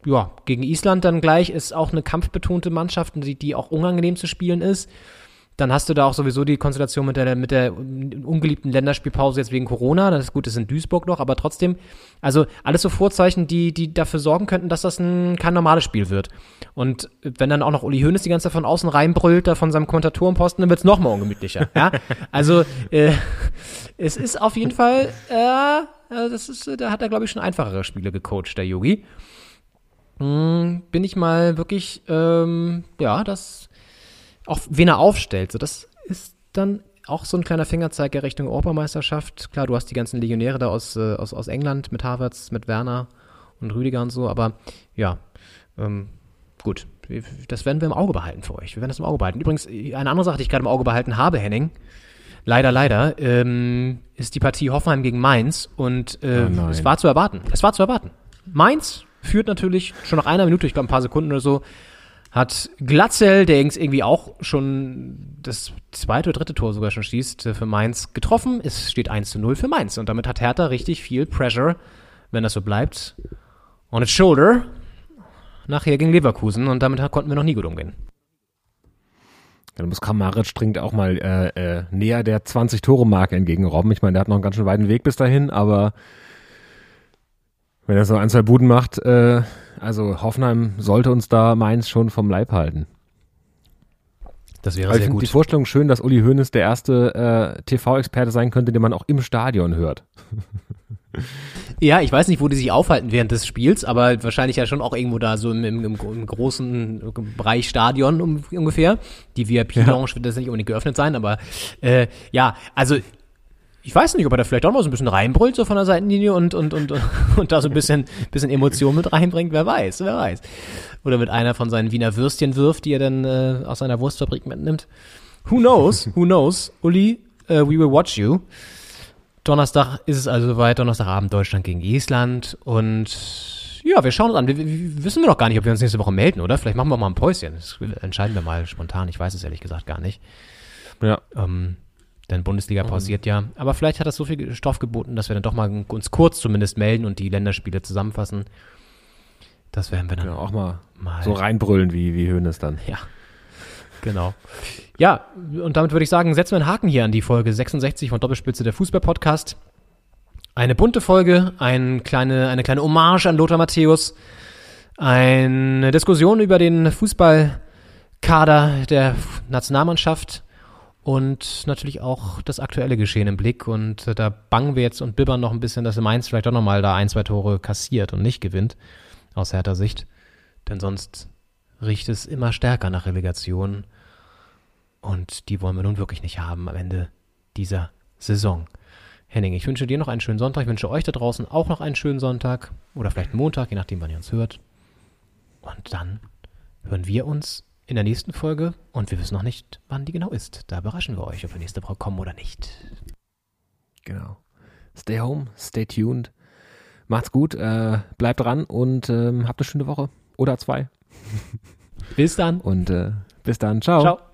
ja, gegen Island dann gleich ist auch eine kampfbetonte Mannschaft, die, die auch unangenehm zu spielen ist. Dann hast du da auch sowieso die Konstellation mit der, mit der ungeliebten Länderspielpause jetzt wegen Corona. Das ist gut, das ist in Duisburg noch, aber trotzdem, also alles so Vorzeichen, die, die dafür sorgen könnten, dass das ein, kein normales Spiel wird. Und wenn dann auch noch Uli Hoeneß die ganze Zeit von außen reinbrüllt, da von seinem Kommentatorenposten, dann wird es noch mal ungemütlicher. ja? Also, äh, es ist auf jeden Fall, äh, das ist, da hat er, glaube ich, schon einfachere Spiele gecoacht, der Yogi. Hm, bin ich mal wirklich, ähm, ja, das auch wen er aufstellt. So, das ist dann auch so ein kleiner Fingerzeig Richtung Europameisterschaft. Klar, du hast die ganzen Legionäre da aus, äh, aus, aus England mit Harvards, mit Werner und Rüdiger und so, aber ja, ähm, gut. Das werden wir im Auge behalten für euch. Wir werden das im Auge behalten. Übrigens, eine andere Sache, die ich gerade im Auge behalten habe, Henning, leider, leider, ähm, ist die Partie Hoffenheim gegen Mainz und äh, oh es war zu erwarten. Es war zu erwarten. Mainz führt natürlich schon nach einer Minute, ich glaube ein paar Sekunden oder so, hat Glatzel, der irgendwie auch schon das zweite oder dritte Tor sogar schon schießt, für Mainz getroffen. Es steht 1 zu 0 für Mainz. Und damit hat Hertha richtig viel Pressure, wenn das so bleibt, on its shoulder nachher gegen Leverkusen. Und damit konnten wir noch nie gut umgehen. Dann muss Kramaric dringend auch mal äh, äh, näher der 20-Tore-Marke entgegenrobben. Ich meine, der hat noch einen ganz schön weiten Weg bis dahin, aber wenn er so ein, zwei Buden macht, äh, also Hoffenheim sollte uns da Mainz schon vom Leib halten. Das wäre Aber sehr ich gut. die Vorstellung schön, dass Uli Hoeneß der erste äh, TV-Experte sein könnte, den man auch im Stadion hört. Ja, ich weiß nicht, wo die sich aufhalten während des Spiels, aber wahrscheinlich ja schon auch irgendwo da so im, im, im großen Bereich Stadion um, ungefähr. Die VIP-Lounge wird das nicht unbedingt geöffnet sein, aber äh, ja, also ich weiß nicht, ob er da vielleicht auch mal so ein bisschen reinbrüllt, so von der Seitenlinie und, und, und, und da so ein bisschen, bisschen Emotion mit reinbringt. Wer weiß, wer weiß. Oder mit einer von seinen Wiener Würstchen wirft, die er dann äh, aus seiner Wurstfabrik mitnimmt. Who knows? Who knows? Uli, uh, we will watch you. Donnerstag ist es also soweit, Donnerstagabend Deutschland gegen Island und ja, wir schauen uns an. Wir, wir, wissen wir noch gar nicht, ob wir uns nächste Woche melden, oder? Vielleicht machen wir mal ein Päuschen. Das entscheiden wir mal spontan. Ich weiß es ehrlich gesagt gar nicht. Ja. Ähm, denn Bundesliga pausiert ja. Aber vielleicht hat das so viel Stoff geboten, dass wir dann doch mal uns kurz zumindest melden und die Länderspiele zusammenfassen. Das werden wir dann Ja, auch mal, mal so reinbrüllen wie, wie Hoeneß dann. Ja. Genau. Ja, und damit würde ich sagen, setzen wir einen Haken hier an die Folge 66 von Doppelspitze der Fußball-Podcast. Eine bunte Folge, ein kleine, eine kleine Hommage an Lothar Matthäus, eine Diskussion über den Fußballkader der Nationalmannschaft und natürlich auch das aktuelle Geschehen im Blick. Und äh, da bangen wir jetzt und bibbern noch ein bisschen, dass Mainz vielleicht auch nochmal da ein, zwei Tore kassiert und nicht gewinnt, aus härter Sicht. Denn sonst riecht es immer stärker nach Relegation. Und die wollen wir nun wirklich nicht haben am Ende dieser Saison. Henning, ich wünsche dir noch einen schönen Sonntag. Ich wünsche euch da draußen auch noch einen schönen Sonntag. Oder vielleicht Montag, je nachdem, wann ihr uns hört. Und dann hören wir uns in der nächsten Folge. Und wir wissen noch nicht, wann die genau ist. Da überraschen wir euch, ob wir nächste Woche kommen oder nicht. Genau. Stay home, stay tuned. Macht's gut, äh, bleibt dran und ähm, habt eine schöne Woche. Oder zwei. Bis dann. Und äh, bis dann. Ciao. Ciao.